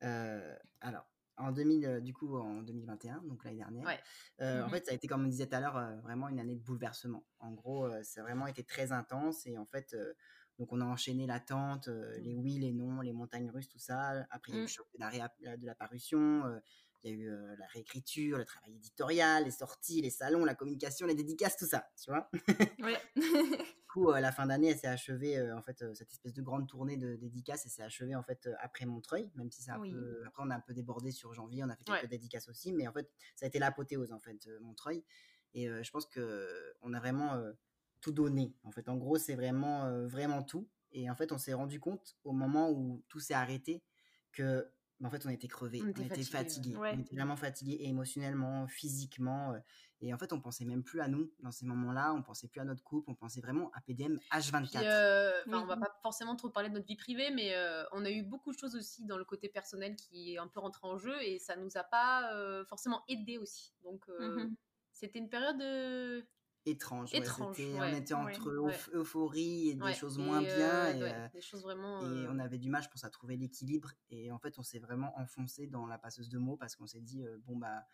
Euh, alors, en 2000, euh, du coup, en 2021, donc l'année dernière, Ouais. euh, en Mhm. fait, ça a été, comme on disait tout à l'heure, euh, vraiment une année de bouleversement. En gros, euh, ça a vraiment été très intense et en fait, euh, donc on a enchaîné l'attente, les oui, les non, les montagnes russes, tout ça. Après, il y a eu le choc de la, de la parution, euh, il y a eu euh, la réécriture, le travail éditorial, les sorties, les salons, la communication, les dédicaces, tout ça, tu vois. Ouais. Du coup, euh, la fin d'année, elle s'est achevée, euh, en fait, euh, cette espèce de grande tournée de dédicaces, elle s'est achevée, en fait, après Montreuil, même si c'est un Oui. peu... Après, on a un peu débordé sur janvier, on a fait quelques Ouais. dédicaces aussi, mais en fait, ça a été l'apothéose, en fait, Montreuil. Et je pense que on a vraiment tout donné, en fait. En gros, c'est vraiment, vraiment tout. Et en fait, on s'est rendu compte, au moment où tout s'est arrêté, que... En fait, on était crevés, On on était était fatigués, ouais. fatigués, Ouais. on était vraiment fatigués émotionnellement, physiquement. euh, et en fait, on pensait même plus à nous dans ces moments-là, on pensait plus à notre couple, on pensait vraiment à PDM H24. Puis, euh, Oui. on va pas forcément trop parler de notre vie privée, mais euh, on a eu beaucoup de choses aussi dans le côté personnel qui est un peu rentré en jeu et ça nous a pas euh, forcément aidé aussi. Donc, euh, Mhm. c'était une période étrange. ouais, Étrange, ouais. On était entre Ouais. euphorie et des choses moins bien. Et, ouais, euh, des choses vraiment. et euh, on avait du mal, je pense, à trouver l'équilibre. Et en fait, on s'est vraiment enfoncé dans la passeuse de mots parce qu'on s'est dit, euh, bon, bah,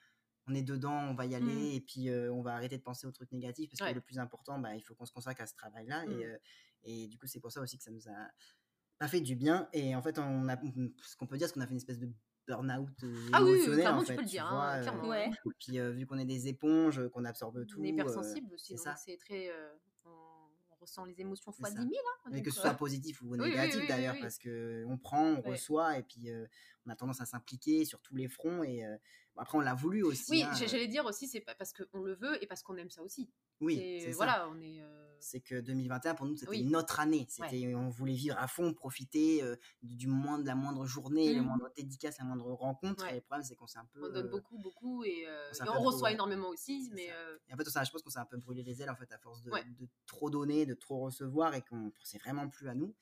on est dedans, on va y aller. Mhm. Et puis, on va arrêter de penser aux trucs négatifs parce que le plus important, bah, il faut qu'on se consacre à ce travail-là. Et, euh, et du coup, c'est pour ça aussi que ça nous a pas fait du bien. Et en fait, on a, ce qu'on peut dire, c'est qu'on a fait une espèce de burn-out euh, Ah oui, oui, clairement, en tu peux le dire, hein, vois, euh, clairement. Ouais. Et puis, euh, vu qu'on est des éponges, euh, qu'on absorbe tout. on est euh, hypersensible aussi, c'est donc ça. c'est très. euh, ressent les émotions fois ça. 10 000. Hein, Mais que ce euh, soit positif ou oui, oui, négatif oui, d'ailleurs, parce que on prend, on Ouais. reçoit, et puis euh, on a tendance à s'impliquer sur tous les fronts. Et euh, après, on l'a voulu aussi. Oui, hein, euh, j'allais dire aussi, c'est pas parce qu'on le veut et parce qu'on aime ça aussi. oui, C'est- ça. voilà, on est. euh, C'est que 2021 pour nous c'était Oui. notre année. C'était, on voulait vivre à fond, profiter euh, du moins de la moindre journée, la Mhm. moindre dédicace, la moindre rencontre. Ouais. Et le problème c'est qu'on s'est un peu. on donne euh, beaucoup, beaucoup et, euh, on et reçoit énormément aussi, mais ça. Et en fait, s'est- je pense qu'on s'est un peu brûlé les ailes en fait à force de, trop donner, de trop recevoir, et qu'on pensait vraiment plus à nous.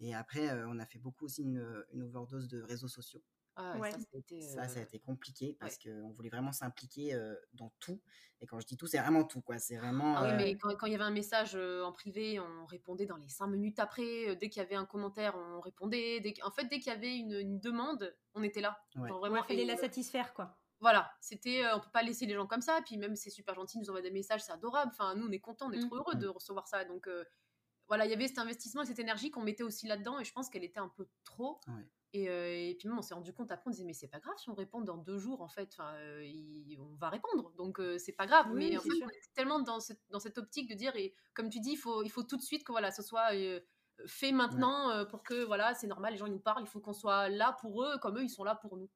Et après, on a fait beaucoup aussi une, une overdose de réseaux sociaux. Ah, Ouais. ça, ça a été. Ça, ça a euh, été compliqué parce qu'on voulait vraiment s'impliquer euh, dans tout. Et quand je dis tout, c'est vraiment tout, quoi. C'est vraiment. Ah oui, mais quand, quand il y avait un message euh, en privé, on répondait dans les 5 minutes après. dès qu'il y avait un commentaire, on répondait. Dès, en fait, dès qu'il y avait une, une demande, on était là. Ouais. Genre Ouais, vraiment, fallait et, la satisfaire, quoi. Voilà, c'était, euh, on peut pas laisser les gens comme ça. Puis même, c'est super gentil, ils nous envoient des messages, c'est adorable. Enfin, nous, on est contents, on est Mm. trop heureux de recevoir ça. Donc, euh, voilà, il y avait cet investissement et cette énergie qu'on mettait aussi là-dedans. Et je pense qu'elle était un peu trop. Ouais. Et, euh, et puis même, on s'est rendu compte après, on disait, mais c'est pas grave si on répond dans deux jours, en fait. Enfin, euh, il- on va répondre. Donc, euh, c'est pas grave. Oui, mais en fait, on était tellement dans cette, dans cette optique de dire, et comme tu dis, il faut, il faut tout de suite que voilà, ce soit. fait maintenant pour que voilà c'est normal les gens ils nous parlent il faut qu'on soit là pour eux comme eux ils sont là pour nous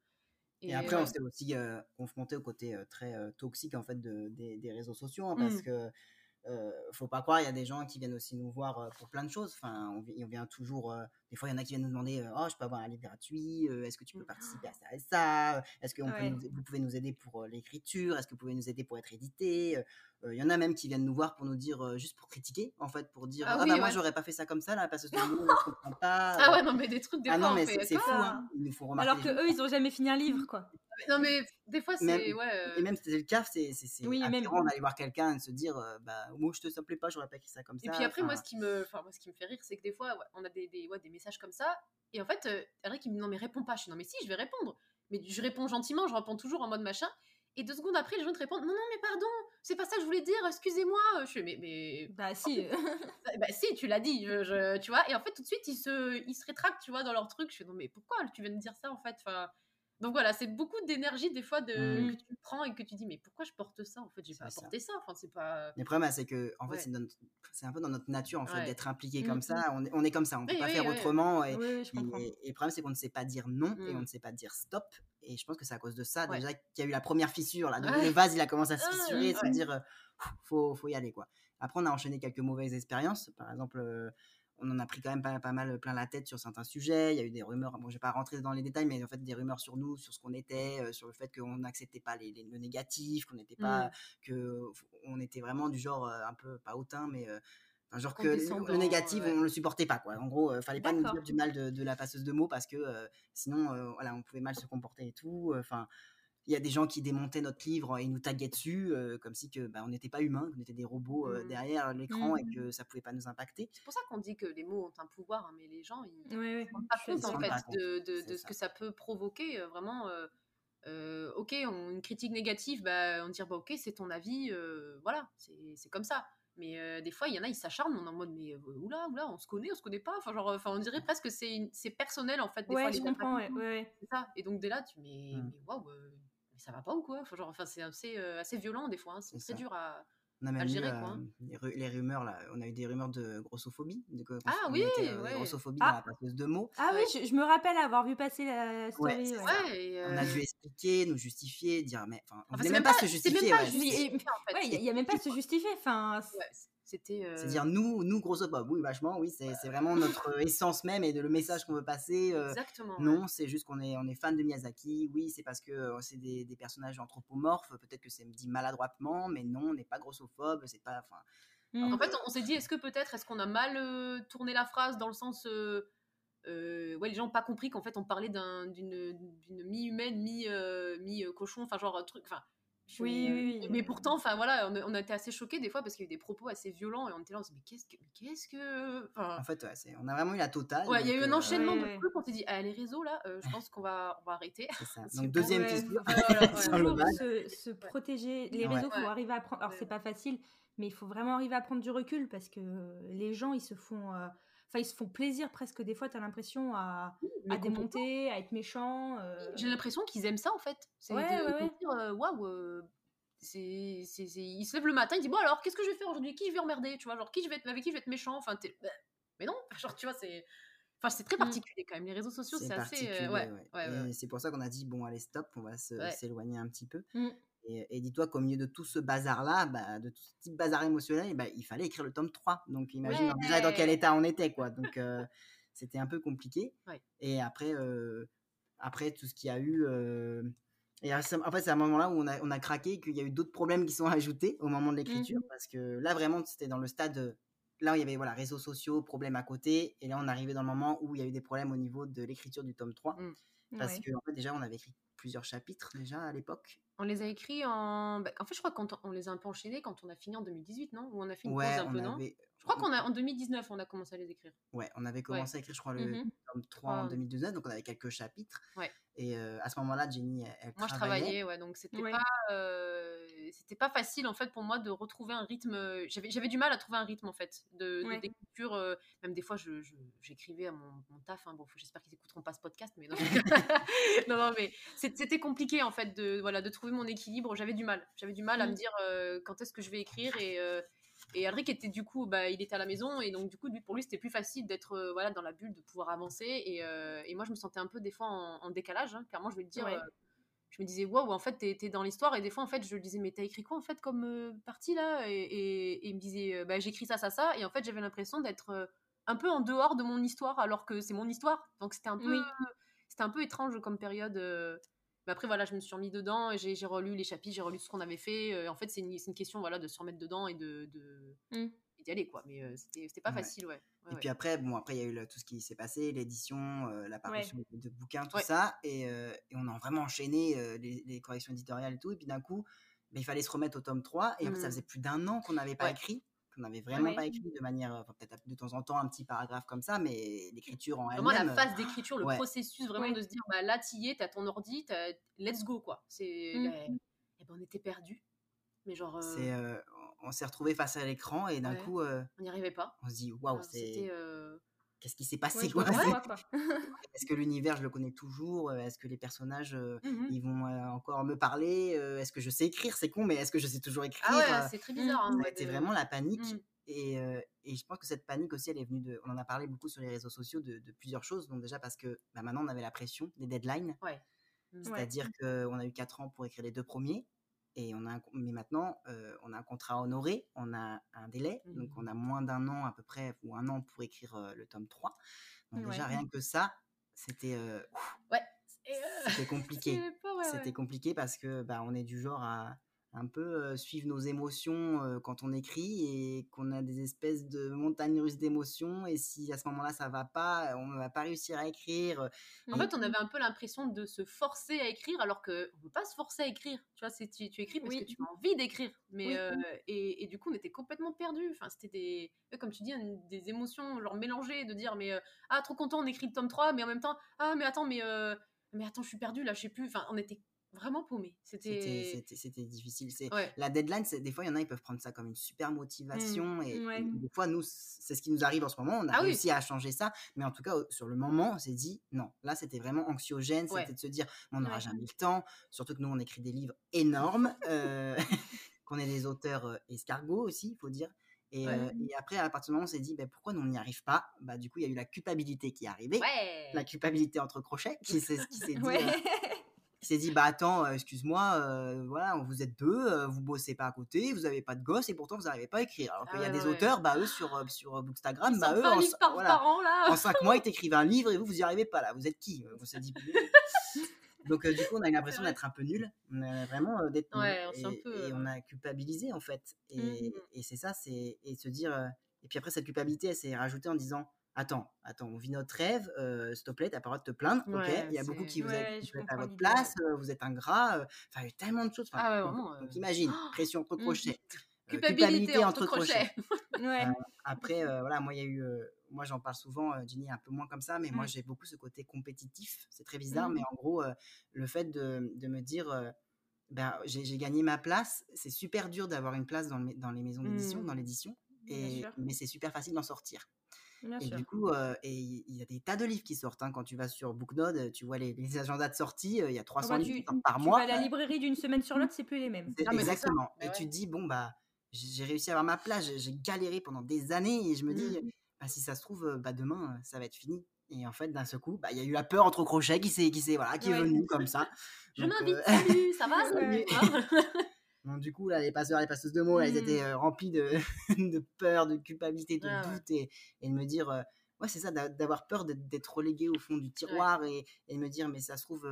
Et, après, ouais. on s'est aussi confronté au côté très toxique en fait de, des, des réseaux sociaux, hein, parce Mm. que euh, faut pas croire, il y a des gens qui viennent aussi nous voir euh, pour plein de choses. Enfin, on, vi- on vient toujours. euh, des fois, il y en a qui viennent nous demander, oh, je peux avoir un livre gratuit. Est-ce que tu peux participer à ça et ça? Est-ce que on peut Ouais. nous- vous pouvez nous aider pour l'écriture? Est-ce que vous pouvez nous aider pour être édité Euh, Il y en a même qui viennent nous voir pour nous dire, juste pour critiquer, en fait, pour dire Ah Ah oui, bah moi j'aurais pas fait ça comme ça là, parce que mot, je comprends pas. Ah euh. ouais, non, mais des trucs, des Ah fois, non, on mais c'est fou, hein. Ils nous font remarquer. Alors que eux, ils ont jamais fini un livre, quoi. Non, mais des fois, Même- c'est. Ouais. euh, Et même si c'était le cas, c'est c'est- c'est Oui, même. d'aller voir quelqu'un et de se dire euh, bah moi je te ça me plaît pas, j'aurais pas écrit ça comme ça. Et puis après, moi, ce qui me, enfin, moi, ce qui me fait rire, c'est que des fois, ouais, on a des, des, ouais, des messages comme ça. Et en fait, euh, Eric, il me dit non, mais réponds pas. Je suis non, mais si, je vais répondre. Mais je réponds gentiment, je réponds toujours en mode machin. Et deux secondes après, les gens te répondent non, non, mais pardon, c'est pas ça que je voulais dire, excusez-moi. Je suis mais, mais Bah si. bah, si, tu l'as dit, je, je- tu vois. Et en fait, tout de suite, ils se, ils se rétractent, tu vois, dans leur truc. Je fais non, mais pourquoi tu viens de dire ça en fait enfin, Donc voilà, c'est beaucoup d'énergie des fois de, Mm. que tu prends et que tu dis mais pourquoi je porte ça en fait? J'ai pas ça. porté ça. Enfin, c'est pas. Le problème, c'est que en fait, Ouais. c'est notre- un peu dans notre nature en fait Ouais. d'être impliqué Mm, comme ça. On est, on est comme ça, on peut Oui, pas oui, faire oui. autrement. Et, oui, oui, je comprends. et- et le problème, c'est qu'on ne sait pas dire non et on ne sait pas dire stop. Et je pense que c'est à cause de ça Ouais. déjà qu'il y a eu la première fissure. Là, Ouais. Le vase, il a commencé à se Ah, fissurer, et se dire faut, faut y aller quoi. Après, on a enchaîné quelques mauvaises expériences. Par exemple, euh, on en a pris quand même pas, pas mal plein la tête sur certains sujets. Il y a eu des rumeurs. Bon, je vais pas rentrer dans les détails, mais en fait, des rumeurs sur nous, sur ce qu'on était, euh, sur le fait qu'on n'acceptait pas les, les- le négatif, qu'on n'était pas, Mm. que on était vraiment du genre euh, un peu pas hautain, mais euh, un genre que le, négatif, ouais. on le supportait pas quoi. En gros, euh, fallait pas nous dire du mal de, de la passeuse de mots parce que euh, sinon, euh, voilà, on pouvait mal se comporter et tout. Enfin. il y a des gens qui démontaient notre livre et nous taguaient dessus, euh, comme si que bah, on n'était pas humains, qu'on était des robots euh, Mm. derrière l'écran et Mm. que ça pouvait pas nous impacter. C'est pour ça qu'on dit que les mots ont un pouvoir, hein, mais les gens, ils Oui, oui. pas compte en fait de, de- ce ça. que ça peut provoquer. euh, vraiment, euh, euh, ok, on- une critique négative, bah, on dit bah ok, c'est ton avis, euh, voilà, c'est c'est comme ça. Mais euh, des fois, il y en a, ils s'acharnent, on est en mode mais euh, oula, oula, on se connaît, on se connaît pas. Enfin, genre, enfin, on dirait presque que c'est c'est personnel en fait. Des fois, Ouais, les je comprends, ouais, c'est ça. Et donc dès là, tu mais Mm. mais waouh, euh, mais ça va pas ou quoi? Enfin, genre, enfin, c'est assez, euh, assez violent des fois. hein, C'est C'est très ça. dur à. On a même eu gérer, euh, quoi, hein. les, ru- les rumeurs là, on a eu des rumeurs de grossophobie, de Ah oui, était, euh, ouais. grossophobie Ah. dans la passeuse de mots. Ah oui, je, je me rappelle avoir vu passer la story. Ouais, ouais. et, On a euh, dû expliquer, nous justifier, dire mais enfin, on enfin, voulait c'est même pas se justifier. même pas ouais, justifié, c'est- en fait. Ouais, il n'y a, même pas à se justifier. Enfin, Ouais, c'était. euh, C'est dire nous, nous grossophobes, oui vachement, oui, c'est c'est vraiment notre essence même et de le message qu'on veut passer. euh, Exactement. ouais. Non, c'est juste qu'on est, on est fan de Miyazaki. Oui, c'est parce que euh, c'est des, des personnages anthropomorphes. Peut-être que c'est dit maladroitement, mais non, on n'est pas grossophobe. C'est pas. Enfin. En fait, on s'est dit, est-ce que peut-être, est-ce qu'on a mal euh, tourné la phrase dans le sens. euh, euh, ouais, les gens n'ont pas compris qu'en fait, on parlait d'un- d'une d'une mi-humaine, mi, euh, mi-cochon, enfin, genre un truc. Enfin. Je- Oui, oui, oui. Mais pourtant, enfin voilà, on a, on a été assez choqués des fois parce qu'il y a eu des propos assez violents et on était là, on s'est dit, mais qu'est-ce que. mais qu'est-ce que. Enfin, en fait, ouais, c'est- on a vraiment eu la totale. ouais, il y a eu un euh, enchaînement Ouais, de ouais. trucs, on s'est dit, ah, les réseaux là, euh, je pense qu'on va, on va arrêter. c'est ça. C'est Donc deuxième faut- le toujours se, se protéger. Les Ouais. réseaux, faut Ouais. arriver à prendre. Alors, Ouais. c'est pas facile, mais il faut vraiment arriver à prendre du recul parce que les gens, ils se font. euh, Enfin, ils se font plaisir presque. Des fois, tu as l'impression à, complètement. démonter, à être méchant. euh, J'ai l'impression qu'ils aiment ça en fait. C'est Ouais, de, ouais, de ouais. dire euh, waouh. euh, c'est, c'est, c'est- Il se lève le matin, il dit bon alors qu'est-ce que je vais faire aujourd'hui? Qui je vais emmerder? Tu vois, genre qui je vais être, avec qui je vais être méchant? Enfin, t'es- bah, mais non, genre tu vois, c'est. Enfin, c'est très Mm. particulier quand même. Les réseaux sociaux, c'est, assez. euh, ouais, ouais. ouais, c'est pour ça qu'on a dit bon, allez, stop, on va se- s'éloigner un petit peu. Mm. Et, et dis-toi qu'au milieu de tout ce bazar-là, bah, de tout ce petit bazar émotionnel, bah, il fallait écrire le tome 3. Donc imagine déjà dans quel état on était. quoi. Donc euh, c'était un peu compliqué. Ouais. Et après, euh, après, tout ce qu'il y a eu. euh, et c'est à un moment-là où on a, on a craqué, qu'il y a eu d'autres problèmes qui sont ajoutés au moment de l'écriture. Parce que là, vraiment, c'était dans le stade. Là, il y avait voilà, réseaux sociaux, problèmes à côté. Et là, on arrivait dans le moment où il y a eu des problèmes au niveau de l'écriture du tome 3. Parce ouais. que, en fait, déjà, on avait écrit plusieurs chapitres déjà à l'époque. On les a écrits en. bah, en fait, je crois qu'on on les a un peu enchaînés quand on a fini en 2018, non? Ou on a fait une Ouais, pause un on peu, non? avait, crois qu'on a en 2019, on a commencé à les écrire. ouais, on avait commencé à écrire, je crois, le Mhm. tome 3 en Ouais. 2019, donc on avait quelques chapitres. Ouais. Et euh, à ce moment-là, Jenny, elle, elle Moi, je travaillais, ouais, donc c'était Ouais. pas, euh, c'était pas facile en fait pour moi de retrouver un rythme. euh, J'avais, j'avais du mal à trouver un rythme en fait de, de- Ouais. d'écriture. euh, même des fois, je, j'écrivais à mon, mon taf. hein, bon, j'espère qu'ils écouteront pas ce podcast, mais non, non, non, mais c'était compliqué en fait de, voilà, de trouver mon équilibre. J'avais du mal. J'avais du mal à Mm. me dire euh, quand est-ce que je vais écrire et. Et Alric était du coup, bah, il était à la maison et donc du coup, lui, pour lui, c'était plus facile d'être euh, voilà dans la bulle, de pouvoir avancer. Et, euh, et moi, je me sentais un peu des fois en, en décalage. hein, clairement, je vais le dire. Ouais. euh, je me disais waouh en fait t'es dans l'histoire et des fois en fait je lui disais mais t'as écrit quoi en fait comme partie là? Et, et- et il me disait bah j'écris ça ça ça et en fait j'avais l'impression d'être un peu en dehors de mon histoire alors que c'est mon histoire donc c'était un peu Oui. c'était un peu étrange comme période. Mais après, voilà, je me suis remis dedans et j'ai relu les chapitres, j'ai relu tout ce qu'on avait fait. en fait, c'est une, une, question voilà, de se remettre dedans et de, de mmh. d'y aller, quoi. Mais c'était pas facile, ouais. et puis après, bon, après, il y a eu tout ce qui s'est passé, l'édition, la parution de, bouquins, tout ça. Et, et, on a vraiment enchaîné les, les, corrections éditoriales et tout. Et puis d'un coup, bah, il fallait se remettre au tome 3. Et ça mmh. faisait plus d'un an qu'on n'avait pas écrit qu'on n'avait vraiment pas écrit de manière, peut-être de temps en temps un petit paragraphe comme ça, mais l'écriture en elle-même. Vraiment la phase d'écriture, le processus vraiment de se dire, bah là t'y es, t'as ton ordi, let's go quoi. C'est, et eh ben on était perdus. Mais genre. C'est, on s'est retrouvé face à l'écran et d'un coup. on n'y arrivait pas. On se dit, waouh, c'est qu'est-ce qui s'est passé quoi, Est-ce que l'univers je le connais toujours Est-ce que les personnages mmh ils vont encore me parler Est-ce que je sais écrire? C'est con, mais est-ce que je sais toujours écrire Ah ouais, c'est très bizarre. C'était hein, vraiment la panique. Mmh. Et, et, je pense que cette panique aussi, elle est venue de. On en a parlé beaucoup sur les réseaux sociaux de, plusieurs choses. Donc déjà parce que bah, maintenant on avait la pression des deadlines. C'est-à-dire qu'on a eu 4 ans pour écrire les deux premiers. Et on a mais maintenant, on a un contrat honoré, on a un délai, donc on mmh. a moins d'un an à peu près, ou un an pour écrire le tome 3. Donc déjà, rien que ça, c'était ouais. c'était compliqué. C'était compliqué parce que bah, on est du genre à, un peu suivre nos émotions quand on écrit et qu'on a des espèces de montagnes russes d'émotions et si à ce moment-là ça va pas, on ne va pas réussir à écrire. En fait, on avait un peu l'impression de se forcer à écrire alors que on peut pas se forcer à écrire. Tu vois, c'est tu, écris parce que tu as envie d'écrire. Mais et, du coup, on était complètement perdus. Enfin, c'était des comme tu dis des émotions genre mélangées de dire mais ah trop content on écrit le tome 3 mais en même temps ah mais attends mais mais attends je suis perdu là je sais plus enfin on était vraiment paumé. C'était c'était difficile. C'est la deadline. Des fois, il y en a, ils peuvent prendre ça comme une super motivation. Mmh, et, des fois, nous, c'est ce qui nous arrive en ce moment. On a ah réussi à changer ça, mais en tout cas, sur le moment, on s'est dit non. Là, c'était vraiment anxiogène. C'était de se dire, on n'aura jamais le temps. Surtout que nous, on écrit des livres énormes. Euh, qu'on est des auteurs euh, escargots aussi, il faut dire. Et, euh, et, après, à partir du moment où on s'est dit, ben, pourquoi nous, on n'y arrive pas? Bah, Du coup, il y a eu la culpabilité qui est arrivée. La culpabilité entre crochets, qui, qui s'est dit, il s'est dit bah attends excuse-moi voilà vous êtes deux vous bossez pas à côté vous avez pas de gosse et pourtant vous n'arrivez pas à écrire. Alors qu'il y a des auteurs bah eux sur sur Bookstagram bah eux en, voilà, en cinq mois ils t'écrivent un livre et vous vous y arrivez pas là. Vous êtes qui? On s'est dit donc du coup on a l'impression d'être un peu nul vraiment d'être et, et, on a culpabilisé en fait. Et, mmh. et c'est ça c'est et se dire et puis après cette culpabilité elle s'est rajoutée en disant attends, attends, on vit notre rêve, euh, s'il te plaît, t'as pas le droit de te plaindre, ok? Il y a beaucoup qui vous êtes à votre place, vous êtes ingrat, enfin, il y a tellement de choses. Ah ouais, donc, imagine, pression entre mmh. crochets. Culpabilité, entre, crochets. après, voilà, moi, il y a eu, moi, j'en parle souvent, Jenny un peu moins comme ça, mais moi, mmh. j'ai beaucoup ce côté compétitif. C'est très bizarre, mais mmh. en gros, le fait de, de me dire, ben, j'ai gagné ma place. C'est super dur d'avoir une place dans, dans les maisons d'édition, dans l'édition, mais c'est super facile d'en sortir et du coup, il y a des tas de livres qui sortent. Hein. Quand tu vas sur Booknode, tu vois les, agendas de sortie, il y a 300 ah bah, livres par mois. Tu vas à la librairie d'une semaine sur l'autre, c'est plus les mêmes. exactement. et tu te dis, bon, bah, j'ai réussi à avoir ma place, j'ai galéré pendant des années et je me dis, mmh. bah, si ça se trouve, bah, demain, ça va être fini. Et en fait, d'un seul coup, bah, il y a eu la peur entre crochets qui, qui, voilà, qui est venue comme ça. Je m'invite, salut, ça va, Donc, du coup, là, les passeurs, les passeuses de mots, elles étaient mmh. remplies de, de, peur, de culpabilité, de doute et, et, de me dire, ouais, c'est ça, d'avoir peur d'être relégué au fond du tiroir et, et, de me dire, mais ça se trouve,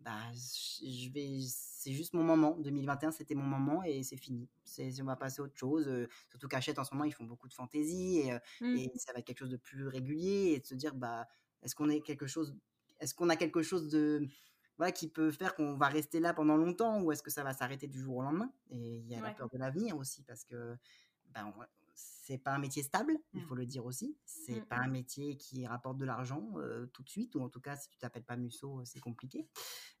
bah, je vais, c'est juste mon moment. 2021, c'était mon moment et c'est fini. on va passer à autre chose. surtout qu'Achète, en ce moment, ils font beaucoup de fantaisie et, mmh. et, ça va être quelque chose de plus régulier et de se dire, bah, est-ce qu'on est quelque chose, est-ce qu'on a quelque chose de qui peut faire qu'on va rester là pendant longtemps ou est-ce que ça va s'arrêter du jour au lendemain? Et il y a la peur de l'avenir aussi parce que ben, c'est pas un métier stable, il mmh. faut le dire aussi. C'est mmh, pas un mmh. métier qui rapporte de l'argent tout de suite, ou en tout cas, si tu t'appelles pas Musso, c'est compliqué.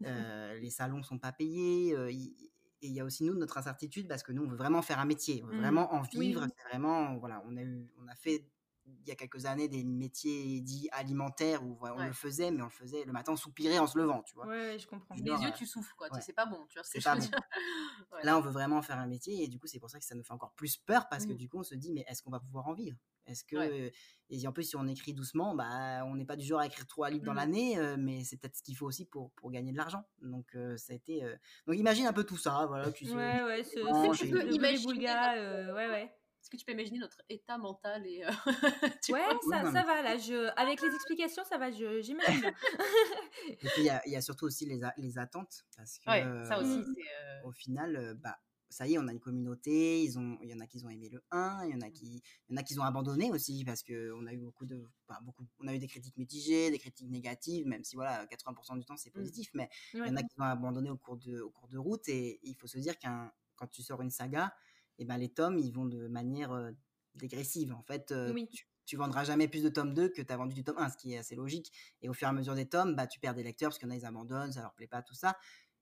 les salons sont pas payés. et il y a aussi nous notre incertitude parce que nous on veut vraiment faire un métier, on veut vraiment en vivre. C'est vraiment voilà, on a eu, on a fait il y a quelques années des métiers dits alimentaires où on le faisait, mais on le faisait le matin, on soupirait en se levant, tu vois. Ouais, je comprends. Les yeux, tu souffles, quoi. C'est pas bon, tu vois. C'est pas bon. Là, on veut vraiment faire un métier et du coup, c'est pour ça que ça nous fait encore plus peur parce que mmh. du coup, on se dit, mais est-ce qu'on va pouvoir en vivre? Est-ce que. Et en plus, si on écrit doucement, bah, on n'est pas du genre à écrire trois livres dans mmh. l'année, mais c'est peut-être ce qu'il faut aussi pour, pour gagner de l'argent. Donc, ça a été. Donc, imagine un peu tout ça, voilà. Tu ouais, ouais, c'est. Tu peux imaginer. ouais, ouais Est-ce que tu peux imaginer notre état mental et euh, tu Ouais, ça, ça va là. Je... Avec les explications, ça va. Je... J'imagine. bien. Et puis, il y a, il y a surtout aussi les, a- les attentes. Parce que, Ouais, ça aussi, c'est. euh, au final, euh, bah, ça y est, on a une communauté. Ils ont, il y en a qui ont aimé le 1, il y en a qui, il y en a qui ont abandonné aussi parce que on a eu beaucoup de, enfin, beaucoup, on a eu des critiques mitigées, des critiques négatives, même si voilà, 80% du temps c'est Mm. positif, mais il y en a qui ont abandonné au cours de, au cours de route. Et il faut se dire qu'un, quand tu sors une saga, et ben les tomes ils vont de manière euh, dégressive. En fait, euh, Oui. tu, tu vendras jamais plus de tome 2 que tu as vendu du tome 1, ce qui est assez logique. Et au fur et à mesure des tomes, bah, tu perds des lecteurs parce qu'il y en a, ils abandonnent, ça leur plaît pas, tout ça.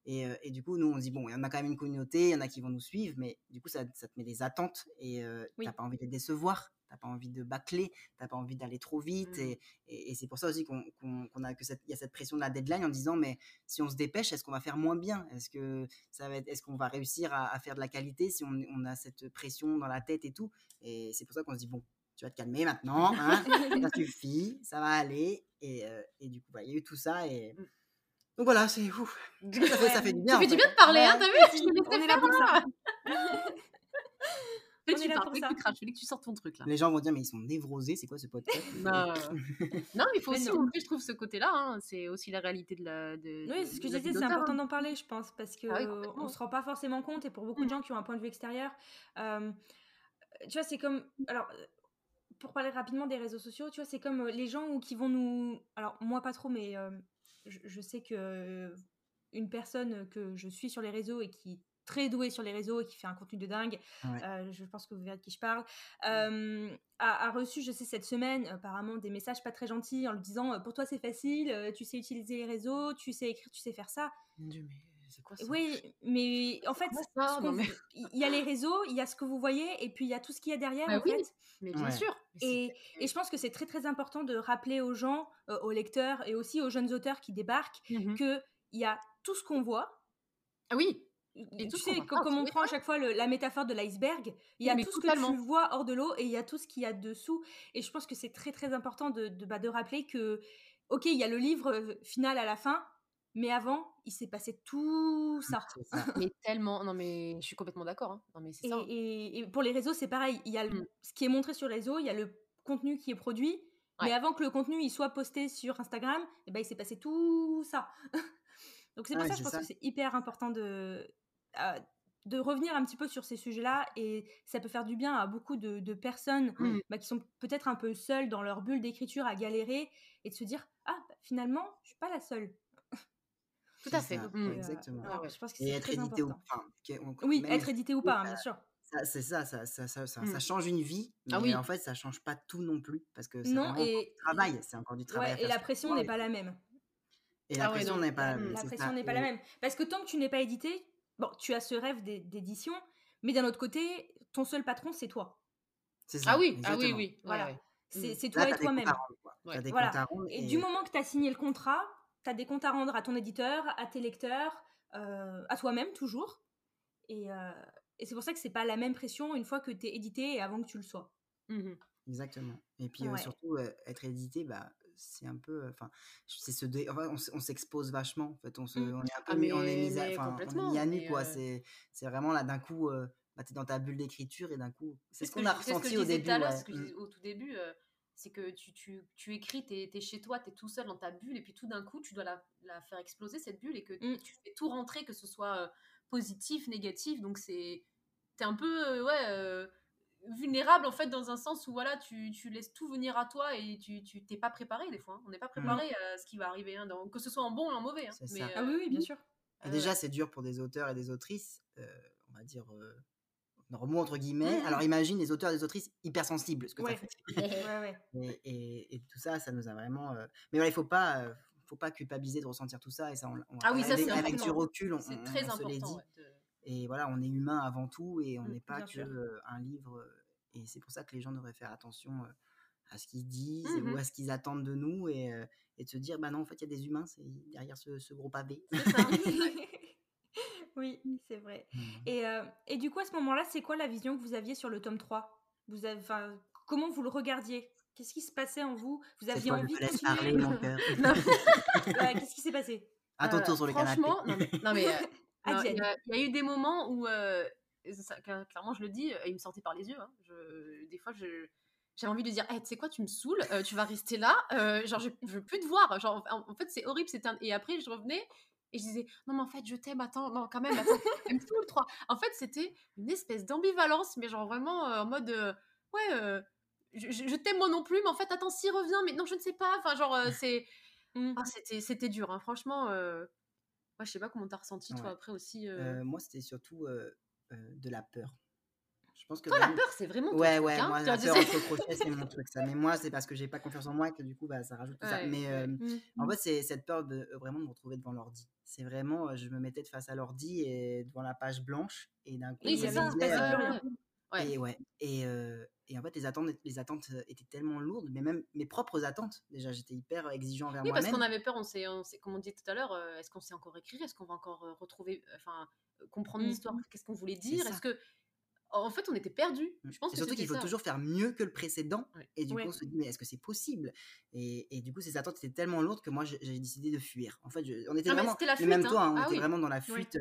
Et, et du coup, nous, on se dit, bon, il y en a quand même une communauté, il y en a qui vont nous suivre, mais du coup, ça, ça te met des attentes et Oui. t'as pas envie de les décevoir, t'as pas envie de bâcler, t'as pas envie d'aller trop vite. Mm. Et, et- et c'est pour ça aussi qu'on qu'on- qu'on a que cette, il y a cette pression de la deadline en disant, mais si on se dépêche, est-ce qu'on va faire moins bien? Est-ce que ça va être, est-ce qu'on va réussir à, à faire de la qualité si on, on a cette pression dans la tête et tout? Et c'est pour ça qu'on se dit, bon, tu vas te calmer maintenant, hein, ça suffit, ça va aller. Et, euh, et du coup, bah, il y a eu tout ça et Mm. donc voilà, c'est ouf. Ça fait, ça fait du bien. Ça fait du bien de parler, hein, Ouais. t'as vu? Je te On est là pour ça. Fais tu parles, tu craches, fais que tu sortes ton truc là. Les gens vont dire, mais ils sont névrosés, c'est quoi ce podcast? Non, non, mais il faut Mais aussi montrer, je trouve, ce côté-là. hein. C'est aussi la réalité de la. De, Oui, de- c'est ce que je disais, c'est important hein. d'en parler, je pense, parce que Ah oui, on se rend pas forcément compte, et pour beaucoup de Mm. gens qui ont un point de vue extérieur, euh, tu vois, c'est comme, alors, pour parler rapidement des réseaux sociaux, tu vois, c'est comme euh, les gens qui vont nous, alors moi pas trop, mais euh, je, je sais que une personne que je suis sur les réseaux et qui très douée sur les réseaux et qui fait un contenu de dingue, Ouais. euh, je pense que vous verrez de qui je parle, euh, a, a reçu, je sais, cette semaine, apparemment, des messages pas très gentils en lui disant euh, Pour toi, c'est facile, tu sais utiliser les réseaux, tu sais écrire, tu sais faire ça. Mon Dieu, mais c'est quoi ça? Oui, mais en fait, ça? Non, mais- il y a les réseaux, il y a ce que vous voyez, et puis il y a tout ce qu'il y a derrière, Bah en oui. fait. Mais bien Ouais. sûr. Et, et je pense que c'est très très important de rappeler aux gens, euh, aux lecteurs et aussi aux jeunes auteurs qui débarquent, Mhm. qu'il y a tout ce qu'on voit. Ah oui. Tu tout ce sais, pas, comme on prend à chaque fois le- la métaphore de l'iceberg, il y a Mais tout ce que tu vois hors de l'eau et il y a tout ce qu'il y a dessous. Et je pense que c'est très très important de, de, bah, de rappeler que, ok, il y a le livre euh, final à la fin, mais avant, il s'est passé tout ça. Mais tellement. Non, mais je suis complètement d'accord. hein. Non, mais c'est Et, ça. hein. et- et pour les réseaux, c'est pareil. Il y a le- Mm. ce qui est montré sur les réseaux, il y a le contenu qui est produit. Mais avant que le contenu il soit posté sur Instagram, eh ben, il s'est passé tout ça. Donc c'est pour ça, je c'est pense ça. que c'est hyper important de, euh, de revenir un petit peu sur ces sujets-là. Et ça peut faire du bien à beaucoup de, de personnes bah, qui sont peut-être un peu seules dans leur bulle d'écriture à galérer et de se dire Ah, bah, finalement, je suis pas la seule. Tout à fait. ça, Mm. ouais, exactement. Ah ouais. Je pense que Et c'est être très édité ou important. enfin, que- on- Oui, même être édité ou pas, hein, bien sûr. c'est ça, ça, ça, ça, ça, Mm. ça change une vie, mais Ah oui. en fait, ça change pas tout non plus parce que c'est encore et, du travail, c'est encore du travail. à ouais, et la pression n'est pas la même. Et la Ah pression n'est pas la Mm. même. La c'est pression ça. n'est pas la Et- même. Parce que tant que tu n'es pas édité, bon, tu as ce rêve d'é- d'édition, mais d'un autre côté, ton seul patron, c'est toi. C'est ça. Ah oui, ah oui, oui. Voilà. ouais. C'est Mm. c'est Là, toi et toi-même. Ouais. Voilà. comptes à rendre Et et- du moment que tu as signé le contrat, tu as des comptes à rendre à ton éditeur, à tes lecteurs, euh, à toi-même toujours. Et, euh, et c'est pour ça que c'est pas la même pression une fois que tu es édité et avant que tu le sois. Mhm. Exactement. Et puis euh, surtout, euh, être édité, bah, c'est un peu. euh, Enfin, c'est dé- enfin, on, s'expose vachement. En fait, on, se, Mm. on est un peu Ah, mis, on est mais- mis à, enfin, on est mis à nu, quoi. euh, C'est, c'est vraiment là d'un coup, euh, bah, t'es dans ta bulle d'écriture et d'un coup, c'est ce qu'on a ce ressenti au début. ouais. ce que je Mm. disais au tout début, euh, c'est que tu, tu, tu écris, tu es, chez toi, tu es tout seul dans ta bulle, et puis tout d'un coup, tu dois la, la faire exploser, cette bulle, et que Mm. tu fais tout rentrer, que ce soit positif, négatif, donc c'est... T'es un peu, ouais, vulnérable, en fait, dans un sens où, voilà, tu, tu laisses tout venir à toi, et tu tu t'es pas préparé, des fois. hein. On n'est pas préparé à ce qui va arriver, hein, dans- que ce soit en bon ou en mauvais. hein. C'est Mais, ça. Ah euh, oui, oui, bien sûr. Et euh, déjà, c'est dur pour des auteurs et des autrices, euh, on va dire, euh, normaux, entre guillemets. Alors imagine les auteurs et des autrices hypersensibles, ce que Ouais. fait. Ouais, ouais. Et, et- et tout ça, ça nous a vraiment. euh, Mais voilà, il faut pas, euh, faut pas culpabiliser de ressentir tout ça. Et ça, on, on- Ah oui, ça, avec, c'est avec du recul, on, très on se l'est important. dit. Et voilà, on est humain avant tout et on Mm, n'est pas que euh, un livre. euh, Et c'est pour ça que les gens devraient faire attention euh, à ce qu'ils disent Mhm. ou à ce qu'ils attendent de nous et, euh, et de se dire, bah non, en fait, il y a des humains c'est derrière ce, ce gros pavé. Ça. oui, c'est vrai. Mhm. Et, euh, et du coup, à ce moment-là, c'est quoi la vision que vous aviez sur le tome 3 vous avez, Comment vous le regardiez? Qu'est-ce qui se passait en vous? Vous aviez envie te de laisse continuer? parler, mon cœur. Ouais, Qu'est-ce qui s'est passé? À ton Euh, tour sur le canapé. Franchement, non mais, non, mais, euh, Ah, il y, a- il y a eu des moments où, euh, clairement, je le dis, et il me sortait par les yeux. Hein. Je, des fois, je, j'avais envie de dire, hey, tu sais quoi, tu me saoules, tu vas rester là, genre, je, je veux plus te voir. Genre, en, fait, c'est horrible. Un... Et après, je revenais et je disais, non, mais en fait, je t'aime, attends, non, quand même, attends, tout le 3. En fait, c'était une espèce d'ambivalence, mais genre vraiment en mode, ouais, je, t'aime moi non plus, mais en fait, attends, s'il revient, mais non, je ne sais pas. Enfin, genre, c'est. Ah, c'était, c'était dur, hein. franchement. Moi, je sais pas comment t'as ressenti, toi, après aussi. moi, c'était surtout de la peur. Je pense que Toi, la peur, c'est vraiment ton ouais, truc, ouais, hein moi, la peur entre crochet, c'est mon truc, ça. Mais moi, c'est parce que j'ai pas confiance en moi que du coup, bah, ça rajoute tout ça. Mais mmh. en fait, c'est cette peur de vraiment de me retrouver devant l'ordi. C'est vraiment, je me mettais face à l'ordi et devant la page blanche et d'un coup, oui, c'est ça, Ouais. Et ouais. Et, et, en fait, les attentes, les attentes étaient tellement lourdes, mais même mes propres attentes. Déjà, j'étais hyper exigeant vers moi-même. Oui, parce qu'on avait peur. On s'est, comme on dit tout à l'heure, est-ce qu'on sait encore écrire? Est-ce qu'on va encore retrouver, enfin, comprendre mmh. l'histoire? Qu'est-ce qu'on voulait dire? Est-ce que en fait, on était perdus. Mmh. Je pense et surtout qu'il faut toujours faire mieux que le précédent. Et du coup, on se dit, mais est-ce que c'est possible? Et, et, du coup, ces attentes étaient tellement lourdes que moi, j'ai décidé de fuir. En fait, on était ah, vraiment, la fuite, même hein. toi, hein, on ah était vraiment dans la fuite.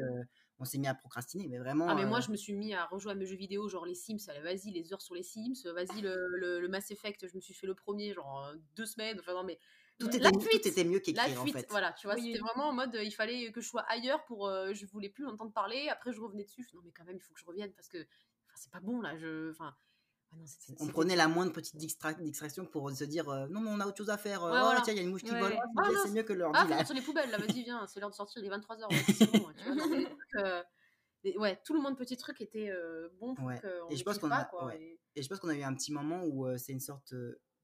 On s'est mis à procrastiner, mais vraiment. Ah, mais moi, je me suis mis à rejouer à mes jeux vidéo, genre les Sims. Vas-y, les heures sur les Sims. Vas-y, le, le, Mass Effect, je me suis fait le premier, genre deux semaines. Enfin, non, mais. Tout était, tout était, mieux qu'écrire en fait. Voilà, tu vois, c'était vraiment en mode il fallait que je sois ailleurs pour je voulais plus entendre parler. Après je revenais dessus, non mais quand même il faut que je revienne parce que c'est pas bon là. Je, enfin, ah on prenait la moindre petite distraction pour se dire euh, non mais on a autre chose à faire. Euh, oh, tiens, il y a une mouche qui vole. Ah, c'est mieux que l'heure. Ah, sur les poubelles, là, vas-y, viens, c'est l'heure de sortir, il est 23h. Ouais, bon, euh, ouais, tout le monde petit truc était bon pour ouais. et je pense qu'on a, et... je pense qu'on a eu un petit moment où c'est une sorte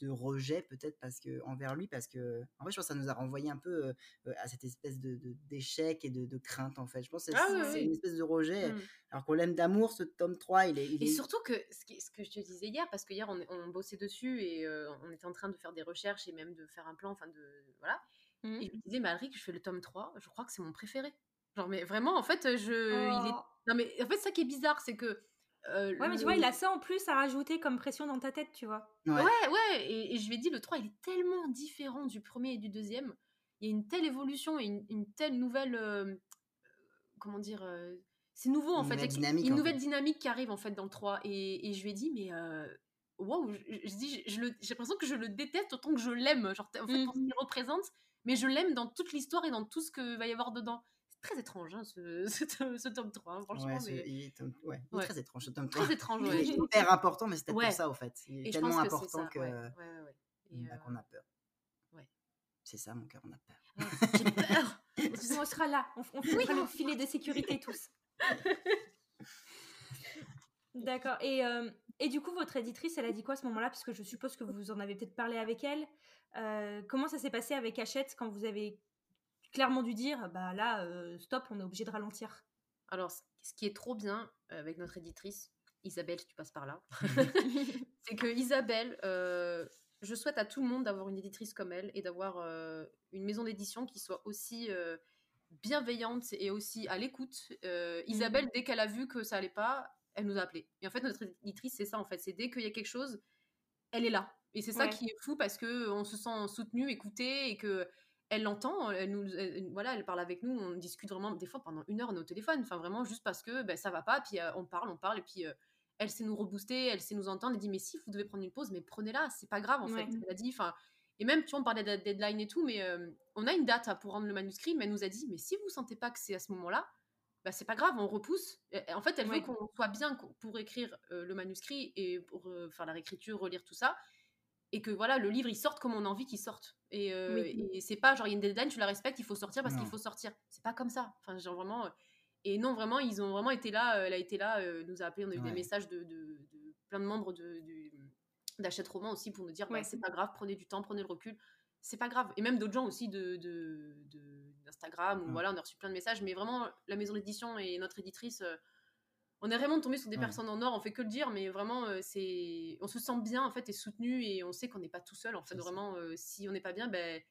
de rejet peut-être parce que envers lui parce que en fait je pense que ça nous a renvoyé un peu euh, euh, à cette espèce de d'échec et de, crainte en fait je pense que c'est ah une espèce de rejet mmh. alors qu'on l'aime d'amour ce tome 3 il est, et surtout que ce, ce, que je te disais hier parce que hier on, on bossait dessus et euh, on était en train de faire des recherches et même de faire un plan enfin de voilà mmh. et je me disais Marie que je fais le tome 3 je crois que c'est mon préféré genre mais vraiment en fait je il est... Oh. non mais en fait ça qui est bizarre c'est que euh, ouais, mais tu vois, il a ça en plus à rajouter comme pression dans ta tête, tu vois. Ouais, ouais, et, je lui ai dit, le 3, il est tellement différent du premier et du deuxième. Il y a une telle évolution et une, telle nouvelle. Euh, comment dire euh, C'est nouveau, en fait. Dynamique, une nouvelle dynamique qui arrive, en fait, dans le 3. Et, et je lui ai dit, mais. Waouh, wow, je, je, dis, j'ai l'impression que je le déteste autant que je l'aime. Genre, en fait, mmh. pour ce qu'il représente, mais je l'aime dans toute l'histoire et dans tout ce qu'il va y avoir dedans très étrange, hein, ce, ce, tome 3, hein, franchement. Ouais, il, est, ouais, il est très étrange, ce tome 3. Très étrange. Il est hyper important, mais c'est peut-être pour ça, au fait. Il est tellement important bah, qu'on a peur. C'est ça, mon cœur, on a peur. J'ai peur On sera là, on, on fera le filet de sécurité tous. D'accord. Et, euh, et du coup, votre éditrice, elle a dit quoi à ce moment-là? Parce que je suppose que vous en avez peut-être parlé avec elle. Euh, comment ça s'est passé avec Hachette quand vous avez clairement dû dire bah là, euh, stop, on est obligé de ralentir. Alors, ce qui est trop bien euh, avec notre éditrice, Isabelle, si tu passes par là, c'est que Isabelle, euh, je souhaite à tout le monde d'avoir une éditrice comme elle et d'avoir une maison d'édition qui soit aussi bienveillante et aussi à l'écoute. Isabelle, mmh. dès qu'elle a vu que ça allait pas, elle nous a appelé. Et en fait, notre éditrice, c'est ça en fait, c'est dès qu'il y a quelque chose, elle est là. Et c'est ça qui est fou parce que on se sent soutenu, écouté et que elle l'entend, elle nous, voilà, elle parle avec nous, on discute vraiment des fois pendant une heure on est au téléphone, enfin vraiment juste parce que ben, ça va pas, puis euh, on parle, on parle, et puis euh, elle sait nous rebooster, elle sait nous entendre, elle dit mais si vous devez prendre une pause, mais prenez-la, c'est pas grave en fait, elle a dit, enfin, et même tu vois on parlait de deadline et tout, mais euh, on a une date hein, pour rendre le manuscrit, mais elle nous a dit mais si vous sentez pas que c'est à ce moment-là, bah, c'est pas grave, on repousse. en fait, elle veut qu'on soit bien pour écrire le manuscrit et pour faire la réécriture, relire tout ça et que voilà le livre il sorte comme on a envie qu'il sorte. Et, euh, c'est pas genre il y a une deadline tu la respectes il faut sortir parce qu'il faut sortir. C'est pas comme ça. Enfin genre vraiment euh, et non vraiment ils ont vraiment été là euh, elle a été là nous a appelé on a eu des messages de, de, plein de membres de, d'achète roman aussi pour nous dire bah, c'est pas grave prenez du temps prenez le recul. C'est pas grave. Et même d'autres gens aussi de, d'Instagram ou voilà on a reçu plein de messages mais vraiment la maison d'édition et notre éditrice on est vraiment tombé sur des personnes en or, on fait que le dire, mais vraiment, euh, c'est, on se sent bien en fait et soutenu et on sait qu'on n'est pas tout seul. En fait, vraiment, euh, si on n'est pas bien, ben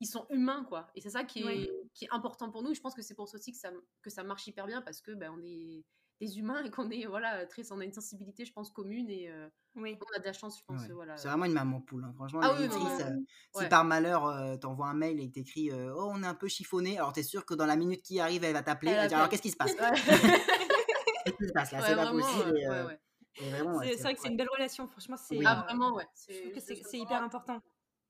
ils sont humains quoi. Et c'est ça qui est, qui est important pour nous. je pense que c'est pour ça aussi que ça, que ça marche hyper bien parce que ben on est des humains et qu'on est voilà très, on a une sensibilité, je pense commune et euh, on a de la chance, je pense. Voilà. C'est vraiment une maman poule. Hein. Franchement, ah, si par malheur t'envoies un mail et t'écris oh on est un peu chiffonné, alors t'es sûr que dans la minute qui arrive elle va t'appeler. Alors qu'est-ce qui se passe? Qu'est-ce là Ouais, C'est pas possible. Et, euh, C'est c'est c'est vrai que c'est une belle relation, franchement, c'est, Oui. Ah vraiment, ouais, je trouve c'est c'est ce c'est hyper important.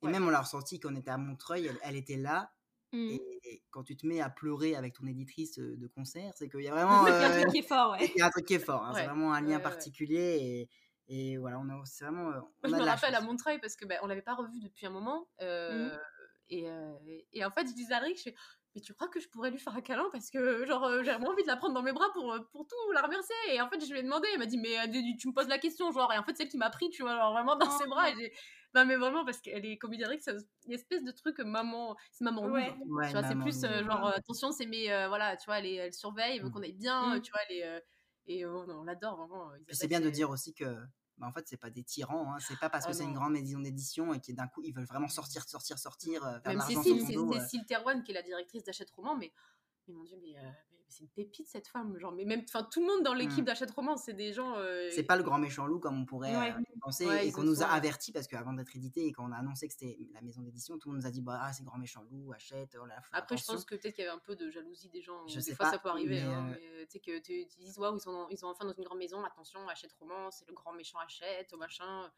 Et même on l'a ressenti quand on était à Montreuil, elle, elle était là. Mmh. Et, et quand tu te mets à pleurer avec ton éditrice euh, de concert, c'est qu'il y a vraiment Il y a un euh, truc qui est fort, ouais. il y a un truc qui est fort. hein, c'est Ouais, vraiment un lien ouais. particulier. Et, et voilà, on a, c'est vraiment. euh, Moi, on je a me de la rappelle à chance. Montreuil parce que, bah, on l'avait pas revu depuis un moment, Mmh. heu et heu et en fait, je disais à Rick, je fais: «Mais tu crois que je pourrais lui faire un câlin? Parce que genre, heu, j'ai vraiment envie de la prendre dans mes bras pour, heu, pour tout la remercier» et en fait, je lui ai demandé, elle m'a dit: «Mais, heu, tu me poses la question, genre» et en fait, c'est elle qui m'a pris, tu vois? Genre vraiment dans ses bras et j'ai non, mais vraiment parce qu'elle est Rick, c'est une espèce de truc, maman c'est maman louve, Ouais. Ouais, tu vois? C'est plus, genre, attention, c'est mes, voilà, tu vois? Elle est elle surveille, elle veut Mmh. qu'on aille bien, Mmh. tu vois? Elle est, et heu, on l'adore vraiment, c'est bien de dire aussi que, bah, en fait, c'est pas des tyrans. Hein. C'est pas parce oh que c'est une grande maison d'édition et qui d'un coup ils veulent vraiment sortir, sortir, sortir, euh, faire de Même Cécile, c'est dos. euh. Cécile Terwan qui est la directrice d'Achète Roman, mais, mais mon dieu, mais, euh, mais c'est une pépite cette femme. Genre, mais même, enfin, tout le monde dans l'équipe Mm. d'Achète Roman, c'est des gens. euh, C'est pas le grand méchant loup comme on pourrait Ouais. euh, penser Ouais, et qu'on nous a soin, ouais. averti parce qu'avant d'être édité et quand on a annoncé que c'était la maison d'édition, tout le monde nous a dit bah ah, c'est grand méchant loup, achète, oh là, Après, je pense que peut-être qu'il y avait un peu de jalousie des gens. Je des sais fois, pas, ça peut arriver. mais, hein, euh, tu sais que tu dis, waouh, ils sont, ils sont enfin dans une grande maison, attention, Achète Roman, c'est le grand méchant Achète, machin.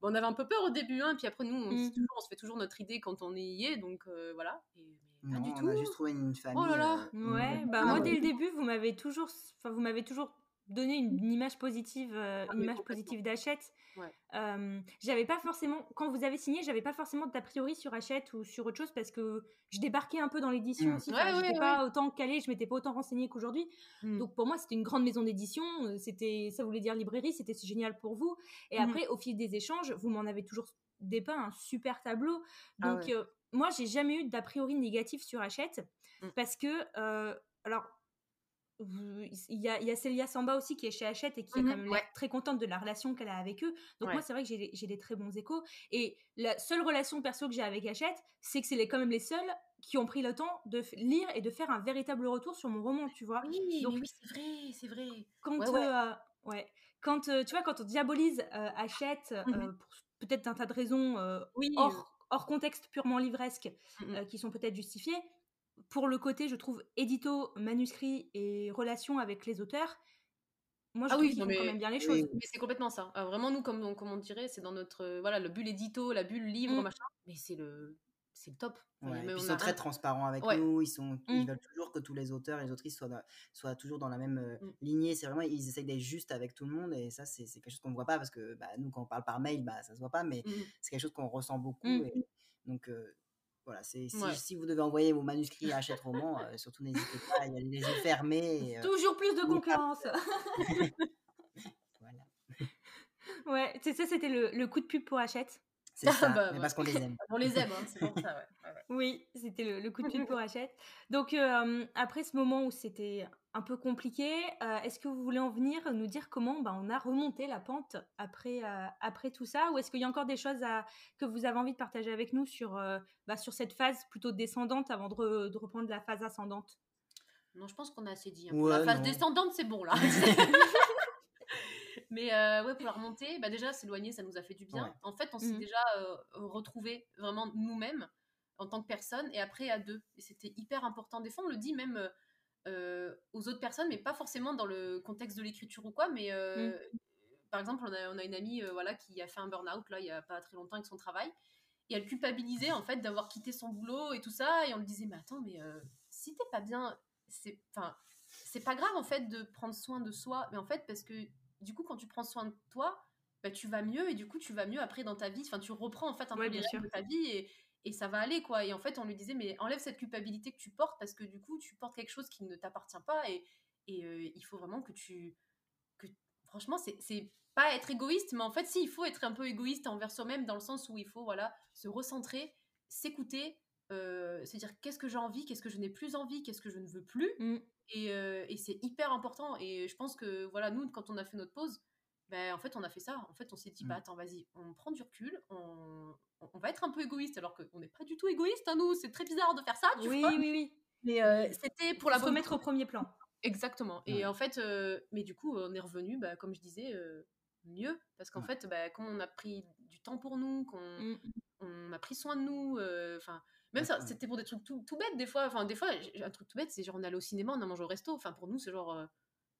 Bon, on avait un peu peur au début, hein, puis après, nous, on, Mm. toujours, on se fait toujours notre idée quand on y est, donc euh, voilà. Et, Non, du on tout. a juste trouvé une famille. là là. euh, Ouais, bah famille. moi Ah dès ouais. le début, vous m'avez toujours, enfin vous m'avez toujours donné une, une image positive, euh, Ah, une image positive d'Hachette. Ouais. Euh, j'avais pas forcément, quand vous avez signé, j'avais pas forcément d'a priori sur Hachette ou sur autre chose parce que je débarquais un peu dans l'édition Mm. aussi. Ouais, Enfin, j'étais ouais, pas autant calée, je m'étais pas autant renseignée qu'aujourd'hui. Mm. Donc pour moi, c'était une grande maison d'édition. euh, C'était, ça voulait dire librairie. C'était génial pour vous. Et Mhm. après, au fil des échanges, vous m'en avez toujours dépeint un super tableau. Ah Donc ouais. euh, moi, j'ai jamais eu d'a priori négatif sur Hachette Mm. parce que, euh, alors, il y a, il y a Célia Samba aussi qui est chez Hachette et qui a Mhm, quand même ouais. très contente de la relation qu'elle a avec eux. Donc Ouais. moi, c'est vrai que j'ai des très bons échos. Et la seule relation perso que j'ai avec Hachette, c'est que c'est quand même les seuls qui ont pris le temps de lire et de faire un véritable retour sur mon roman, tu vois. Oui, Donc oui, c'est vrai, c'est vrai. quand, Ouais, euh, ouais, quand euh, tu vois, quand on diabolise Hachette, pour peut-être un tas de raisons Oui. hors, hors contexte purement livresque, Mhm. euh, qui sont peut-être justifiées, pour le côté, je trouve, édito, manuscrit et relation avec les auteurs, moi je Ah trouve oui, qu'ils non, font quand même bien les choses. oui. Mais c'est complètement ça. Euh, vraiment, nous, comme on, comme on dirait, c'est dans notre. euh, voilà, le bulle édito, la bulle livre, Mm. machin. Mais c'est le, c'est le top. Ouais, on ils a sont très transparents avec Ouais. nous, ils, sont, ils Mm. veulent toujours que tous les auteurs et les autrices soient, soient toujours dans la même euh, Mm. lignée. C'est vraiment, ils essayent d'être justes avec tout le monde et ça, c'est quelque chose qu'on ne voit pas parce que bah, nous, quand on parle par mail, bah, ça se voit pas, mais Mm. c'est quelque chose qu'on ressent beaucoup. Et donc, euh, voilà, si, Ouais. si vous devez envoyer vos manuscrits à Hachette Roman, euh, surtout n'hésitez pas, il y a les yeux fermés. Et, Toujours plus de concurrence. voilà, ouais, c'est ça, c'était le, le coup de pub pour Hachette. C'est ça, Bah, mais parce qu'on les aime. On les aime, hein, c'est pour ça, ouais. Oui, c'était le, le coup de pub pour Hachette. Donc, euh, après ce moment où c'était un peu compliqué, euh, est-ce que vous voulez en venir nous dire comment bah, on a remonté la pente après, euh, après tout ça? Ou est-ce qu'il y a encore des choses à, que vous avez envie de partager avec nous sur, euh, bah, sur cette phase plutôt descendante avant de, re- de reprendre la phase ascendante? Non, je pense qu'on a assez dit. hein. Ouais, la phase non. descendante, c'est bon, là. Mais euh, ouais, pour la remontée, bah déjà, s'éloigner, ça nous a fait du bien. Ouais. En fait, on s'est Mhm. déjà euh, retrouvés vraiment nous-mêmes en tant que personne et après à deux. Et c'était hyper important. Des fois, on le dit même euh, aux autres personnes, mais pas forcément dans le contexte de l'écriture ou quoi. Mais euh, par exemple, on a, on a une amie euh, voilà, qui a fait un burn-out là, il y a pas très longtemps avec son travail. Et elle culpabilisait en fait d'avoir quitté son boulot et tout ça. Et on lui disait, mais attends, mais euh, si t'es pas bien, c'est enfin, c'est pas grave en fait de prendre soin de soi. Mais en fait, parce que du coup, quand tu prends soin de toi, bah, tu vas mieux et du coup, tu vas mieux après dans ta vie. Enfin, tu reprends en fait un Ouais, peu les règles de ta vie et, et ça va aller quoi. Et en fait, on lui disait, mais enlève cette culpabilité que tu portes parce que du coup, tu portes quelque chose qui ne t'appartient pas et, et euh, il faut vraiment que tu. Que, franchement, c'est c'est pas être égoïste, mais en fait, si, il faut être un peu égoïste envers soi-même dans le sens où il faut voilà, se recentrer, s'écouter, euh, se dire qu'est-ce que j'ai envie, qu'est-ce que je n'ai plus envie, qu'est-ce que je ne veux plus. Mm. Et, euh, et c'est hyper important. Et je pense que, voilà, nous, quand on a fait notre pause, ben, en fait, on a fait ça. En fait, on s'est dit, Mm. bah attends, vas-y, on prend du recul, on, on va être un peu égoïste, alors qu'on n'est pas du tout égoïste, hein, nous. C'est très bizarre de faire ça, tu Oui, vois. oui, oui. Mais euh, c'était pour la se remettre au premier plan. Exactement. Et en fait, euh, mais du coup, on est revenu, bah, comme je disais, mieux. Parce qu'en Ouais. fait, bah, quand on a pris du temps pour nous, qu'on Mm. on a pris soin de nous, enfin, même ça, c'était pour des trucs tout, tout bêtes des fois. Enfin, des fois, un truc tout bête, c'est genre on allait au cinéma, on a mangé au resto. Enfin, pour nous, c'est genre, euh,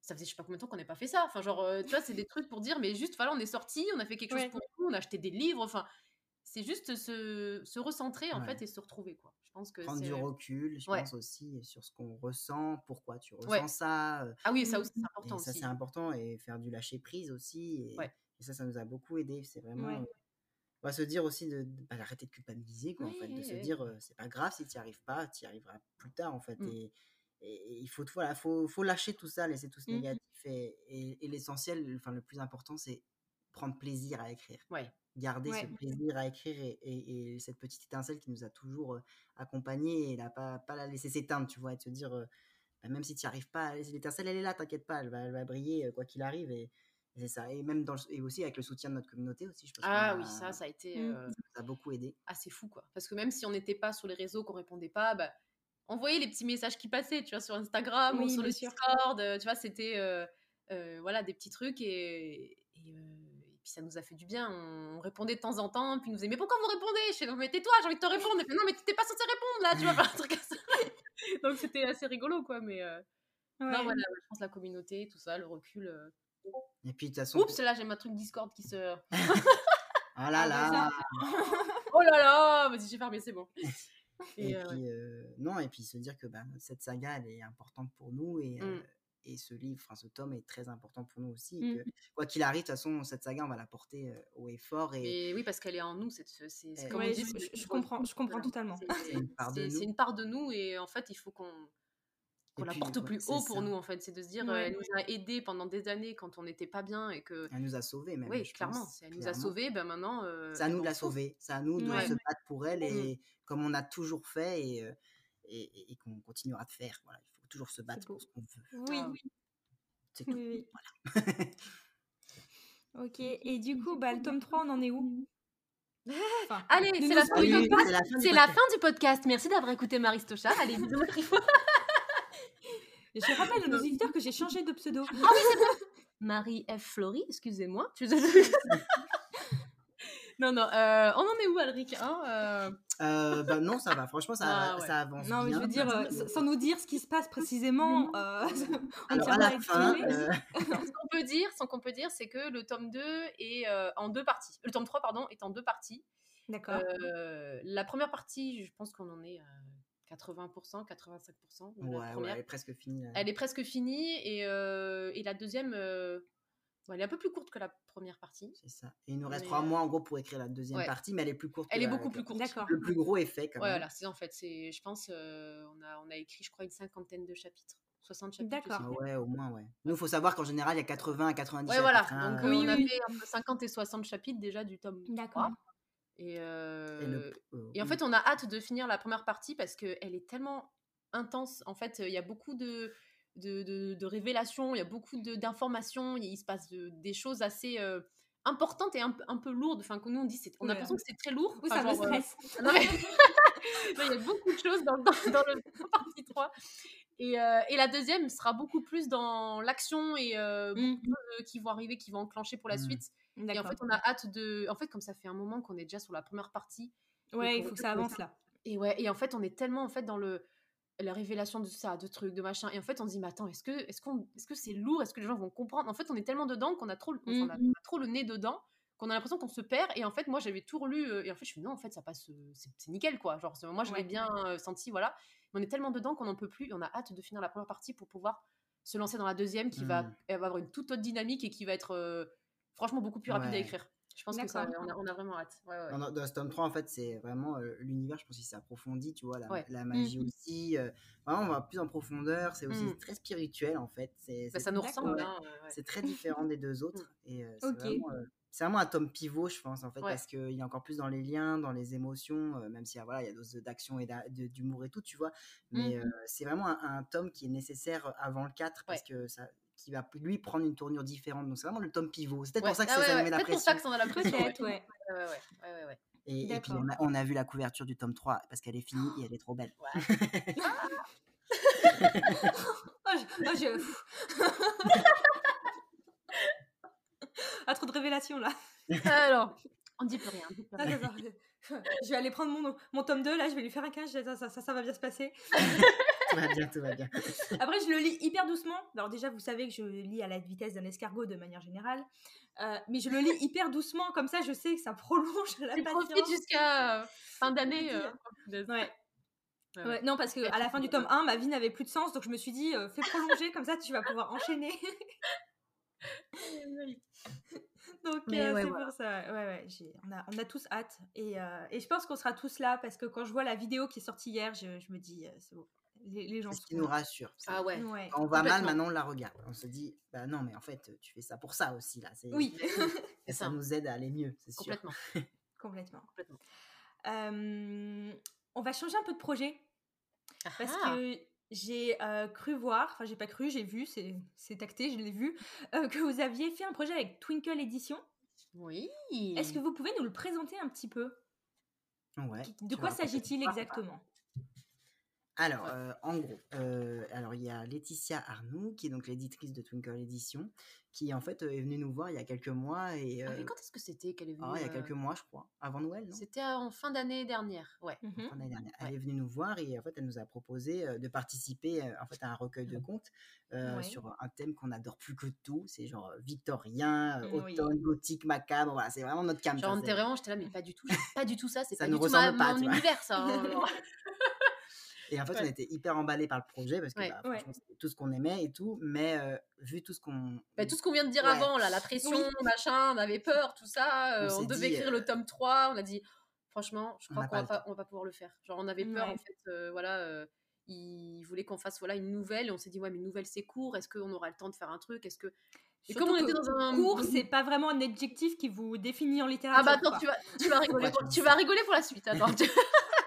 ça faisait je sais pas combien de temps qu'on n'ait pas fait ça. Enfin, genre, euh, tu vois, c'est des trucs pour dire, mais juste, voilà, on est sorti, on a fait quelque chose pour nous, on a acheté des livres, enfin, c'est juste se, se recentrer, en Ouais. fait, et se retrouver, quoi. Je pense que Prendre du recul, je Ouais. pense aussi sur ce qu'on ressent, pourquoi tu ressens ça. euh, Ah oui, ça aussi, c'est Et important ça, c'est important et faire du lâcher prise aussi. Et, et ça, ça nous a beaucoup aidé. C'est vraiment. On va se dire aussi de, bah, d'arrêter de culpabiliser, quoi, en fait, de se dire euh, c'est pas grave si tu n'y arrives pas, tu y arriveras plus tard, en fait. Mm. Et, il faut, voilà, faut, faut lâcher tout ça, laisser tout ce Mm. négatif. Et, et- et l'essentiel, enfin, le plus important, c'est prendre plaisir à écrire. Ouais. Garder Ouais. ce plaisir à écrire et, et- et cette petite étincelle qui nous a toujours accompagnés et la, pas, pas la laisser s'éteindre, tu vois, et de se dire. euh, bah, même si tu n'y arrives pas, l'étincelle elle est là, t'inquiète pas, elle va, elle va briller quoi qu'il arrive et c'est ça. Et même dans le- et aussi avec le soutien de notre communauté aussi, je pense Ah a- oui, ça, ça a été Mm. euh, ça a beaucoup aidé. assez fou, quoi. Parce que même si on n'était pas sur les réseaux, qu'on répondait pas, bah, on voyait les petits messages qui passaient, tu vois, sur Instagram ou sur le sûr. Discord, euh, tu vois, c'était, euh, euh, voilà, des petits trucs et, et, euh, et puis ça nous a fait du bien. On répondait de temps en temps, puis ils nous disaient, mais pourquoi vous répondez? Je non, mais tais-toi, j'ai envie de te répondre. Et puis, non, mais tu t'es pas censé répondre, là, tu vois, un truc ça. Donc c'était assez rigolo, quoi, mais... euh, Ouais. Non, voilà, je pense la communauté, tout ça, le recul. Et puis de toute façon, Oups, là, j'ai ma truc Discord qui se. ah là là. Oh là là Vas-y, j'ai fermé, c'est bon. Et, Et, euh, puis euh, non, et puis se dire que bah, cette saga elle est importante pour nous et, Mm. euh, et ce livre, enfin ce tome est très important pour nous aussi. et Mm. que, quoi qu'il arrive, de toute façon, cette saga on va la porter euh, haut et fort et Mais oui, parce qu'elle est en nous. C'est, c'est, c'est- comme on Ouais, dit, je- c'est- je- je comprends- je comprends totalement. Une c'est une part de nous et en fait, il faut qu'on, qu'on la puis, porte au ouais, plus haut pour ça. nous. En fait, c'est de se dire, Ouais. euh, elle nous a aidés pendant des années quand on n'était pas bien et que, elle nous a sauvés même. oui, clairement, pense, si elle nous a sauvés, ben maintenant. euh, C'est à nous de la sauver, c'est à nous de Ouais. se battre pour elle Mm. et comme on a toujours fait et, euh, et, et- et qu'on continuera de faire. Voilà, il faut toujours se battre pour ce qu'on veut. Oui. Ah C'est tout. Oui, oui. ok, et du coup, bah, le tome 3, on en est où? Enfin, Allez, c'est la, fin du podcast. Merci d'avoir écouté Marie Stochard. Allez, bisous. Je rappelle à nos auditeurs que j'ai changé de pseudo. Marie F. Flory, excusez-moi. Tu- non, non, euh, on en est où, Alric hein, euh, Euh, bah non, ça va. Franchement, ça, Ah, ouais. ça avance Non, mais je veux dire, euh, sans nous dire ce qui se passe précisément, euh, on Alors à la fin, euh, ce qu'on peut dire, ce qu'on peut dire, c'est que le tome 2 est euh, en deux parties. Le tome 3, pardon, est en deux parties. D'accord. Euh, la première partie, je pense qu'on en est 80%, 85% de la ouais, ouais, première. elle est presque finie. là. Elle est presque finie et, euh, et la deuxième, euh, bon, elle est un peu plus courte que la première partie. C'est ça. Et il nous reste trois euh, mois en gros pour écrire la deuxième ouais. partie, mais elle est plus courte. Elle que est beaucoup plus courte. D'accord. Le plus gros est fait quand Ouais, même. voilà, c'est en fait, c'est, je pense, euh, on, a, on a écrit, je crois, une cinquantaine de chapitres. 60 chapitres. D'accord. Ah ouais, au moins, ouais. Nous, il faut savoir qu'en général, il y a 80 à 90 Ouais, voilà. chapitres, hein, Donc, Oui, on a oui. fait entre 50 et 60 chapitres déjà du tome D'accord. 3. Et, euh, et, le- euh, et en fait, on a hâte de finir la première partie parce qu'elle est tellement intense. En fait, il y a beaucoup de, de, de- de révélations, il y a beaucoup de- d'informations, il se passe de- des choses assez euh, importantes et un, peu- un peu lourdes. Enfin, que nous, on dit, on a Ouais. l'impression que c'est très lourd. Oui, Enfin, ça genre, stresse. non, mais- Non, il y a beaucoup de choses dans, dans, dans le dans partie 3. Et, euh, et la deuxième sera beaucoup plus dans l'action et euh, Mm. beaucoup de choses qui vont arriver, qui vont enclencher pour la Mm. suite. Et en fait, on a hâte de. En fait, comme ça fait un moment qu'on est déjà sur la première partie. Ouais, il faut que ça avance là. Et ouais, et en fait, on est tellement en fait dans le la révélation de ça, de trucs, de machin. Et en fait, on se dit, mais attends, est-ce que est-ce qu'on est-ce que c'est lourd? Est-ce que les gens vont comprendre? En fait, on est tellement dedans qu'on a trop, le- enfin, on a- on a trop le nez dedans qu'on a l'impression qu'on se perd. Et en fait, moi, j'avais tout relu. euh, et en fait, je suis non, en fait, ça passe, euh, c'est nickel, quoi. Genre, moi, je l'ai Ouais. bien euh, senti, voilà. Mais on est tellement dedans qu'on n'en peut plus. Et on a hâte de finir la première partie pour pouvoir se lancer dans la deuxième, qui va, Mm. elle va avoir une toute autre dynamique et qui va être euh, franchement beaucoup plus rapide à Ouais. écrire. Je pense que ça, on a, on a vraiment hâte. Ouais, ouais. Dans, dans- ce tome 3, en fait, c'est vraiment euh, l'univers, je pense qu'il s'approfondit, tu vois, la, Ouais. la magie aussi. euh, vraiment, on va plus en profondeur, c'est aussi Mm. très spirituel, en fait. C'est Bah, ça nous ressemble. Ouais. hein, ouais. c'est très différent des deux autres. Et euh, c'est vraiment, euh, c'est vraiment un tome pivot, je pense, en fait, Ouais. parce qu'il est encore plus dans les liens, dans les émotions, euh, même s'il y a, voilà, il y a dose d'action et d'humour et tout, tu vois. Mais c'est vraiment un, un tome qui est nécessaire avant le 4, parce que ça qui va lui prendre une tournure différente. Donc c'est vraiment le tome pivot. C'est peut-être Ouais. pour ça que Ah ça, ouais, ça ouais. met la Peut-être pour pression. ça que ça a la pression. ouais. Et, et puis on a, on a vu la couverture du tome 3 parce qu'elle est finie et elle est trop belle. Oh, je- oh, je- pff. ah, trop de révélations là. Alors, on dit plus rien. dit plus Ah, rien. je... vais aller prendre mon, mon tome 2, là, je vais lui faire un ça, ça, ça, ça va bien se passer. Tout va bien, tout va bien. Après, je le lis hyper doucement. Alors déjà, vous savez que je lis à la vitesse d'un escargot de manière générale. Euh, mais je le lis hyper doucement, comme ça je sais que ça prolonge la tu patience. profites jusqu'à euh, fin d'année. euh, Ouais. Ouais, Ouais, ouais. non, parce que Ouais, à la fin du tome 1, ma vie n'avait plus de sens, donc je me suis dit, euh, fais prolonger, comme ça tu vas pouvoir enchaîner. donc euh, ouais, c'est pour ça. Ouais, ouais, j'ai- on, a, on a tous hâte. Et, euh, et je pense qu'on sera tous là, parce que quand je vois la vidéo qui est sortie hier, je, je me dis, euh, c'est bon, les, les gens C'est ce qui nous rassure. Ah ouais. Ouais. Quand on va mal, maintenant on la regarde. On se dit, bah non, mais en fait, tu fais ça pour ça aussi là. c'est- Oui, Et ça ça. nous aide à aller mieux, c'est sûr. Complètement. complètement. complètement. Euh, on va changer un peu de projet. Parce Ah, que j'ai euh, cru voir, enfin j'ai pas cru, j'ai vu, c'est c'est acté, je l'ai vu, euh, que vous aviez fait un projet avec Twinkle Edition. Oui. Est-ce que vous pouvez nous le présenter un petit peu? Ouais. De quoi s'agit-il exactement? Alors, euh, en gros, euh, alors il y a Laetitia Arnoux, qui est donc l'éditrice de Twinkle Edition, qui en fait euh, est venue nous voir il y a quelques mois et Ah, mais quand est-ce que c'était qu'elle est venue ah, il y a quelques mois, je crois, avant Noël, non? C'était en fin d'année dernière. Ouais. Fin d'année dernière. Elle Ouais. est venue nous voir et en fait elle nous a proposé de participer en fait à un recueil de contes euh, Ouais. sur un thème qu'on adore plus que tout, c'est genre victorien, Oui. automne, gothique, macabre, voilà, c'est vraiment notre cam. Genre, on était vraiment, j'étais là, mais pas du tout, pas du tout ça, c'est Ça pas nous du tout ma- ressemble pas, mon univers, ça. hein. Et en fait, on était hyper emballés par le projet parce que Ouais. bah, Ouais. franchement, c'était tout ce qu'on aimait et tout, mais euh, vu tout ce qu'on. Bah, tout ce qu'on vient de dire Ouais. avant, là, la pression, machin, on avait peur, tout ça, On euh, on, devait dit, écrire euh, le tome 3, on a dit, franchement, je crois qu'on va pas, on va pas pouvoir le faire. Genre, on avait peur, Ouais. en fait, euh, voilà, euh, ils voulaient qu'on fasse voilà, une nouvelle, et on s'est dit, ouais, mais une nouvelle, c'est court, est-ce qu'on aura le temps de faire un truc Est-ce que. Et Surtout comme on était dans un. court, c'est pas vraiment un adjectif qui vous définit en littérature. Ah bah attends, tu vas, tu vas rigoler, pour, tu vas rigoler pour la suite. Attends.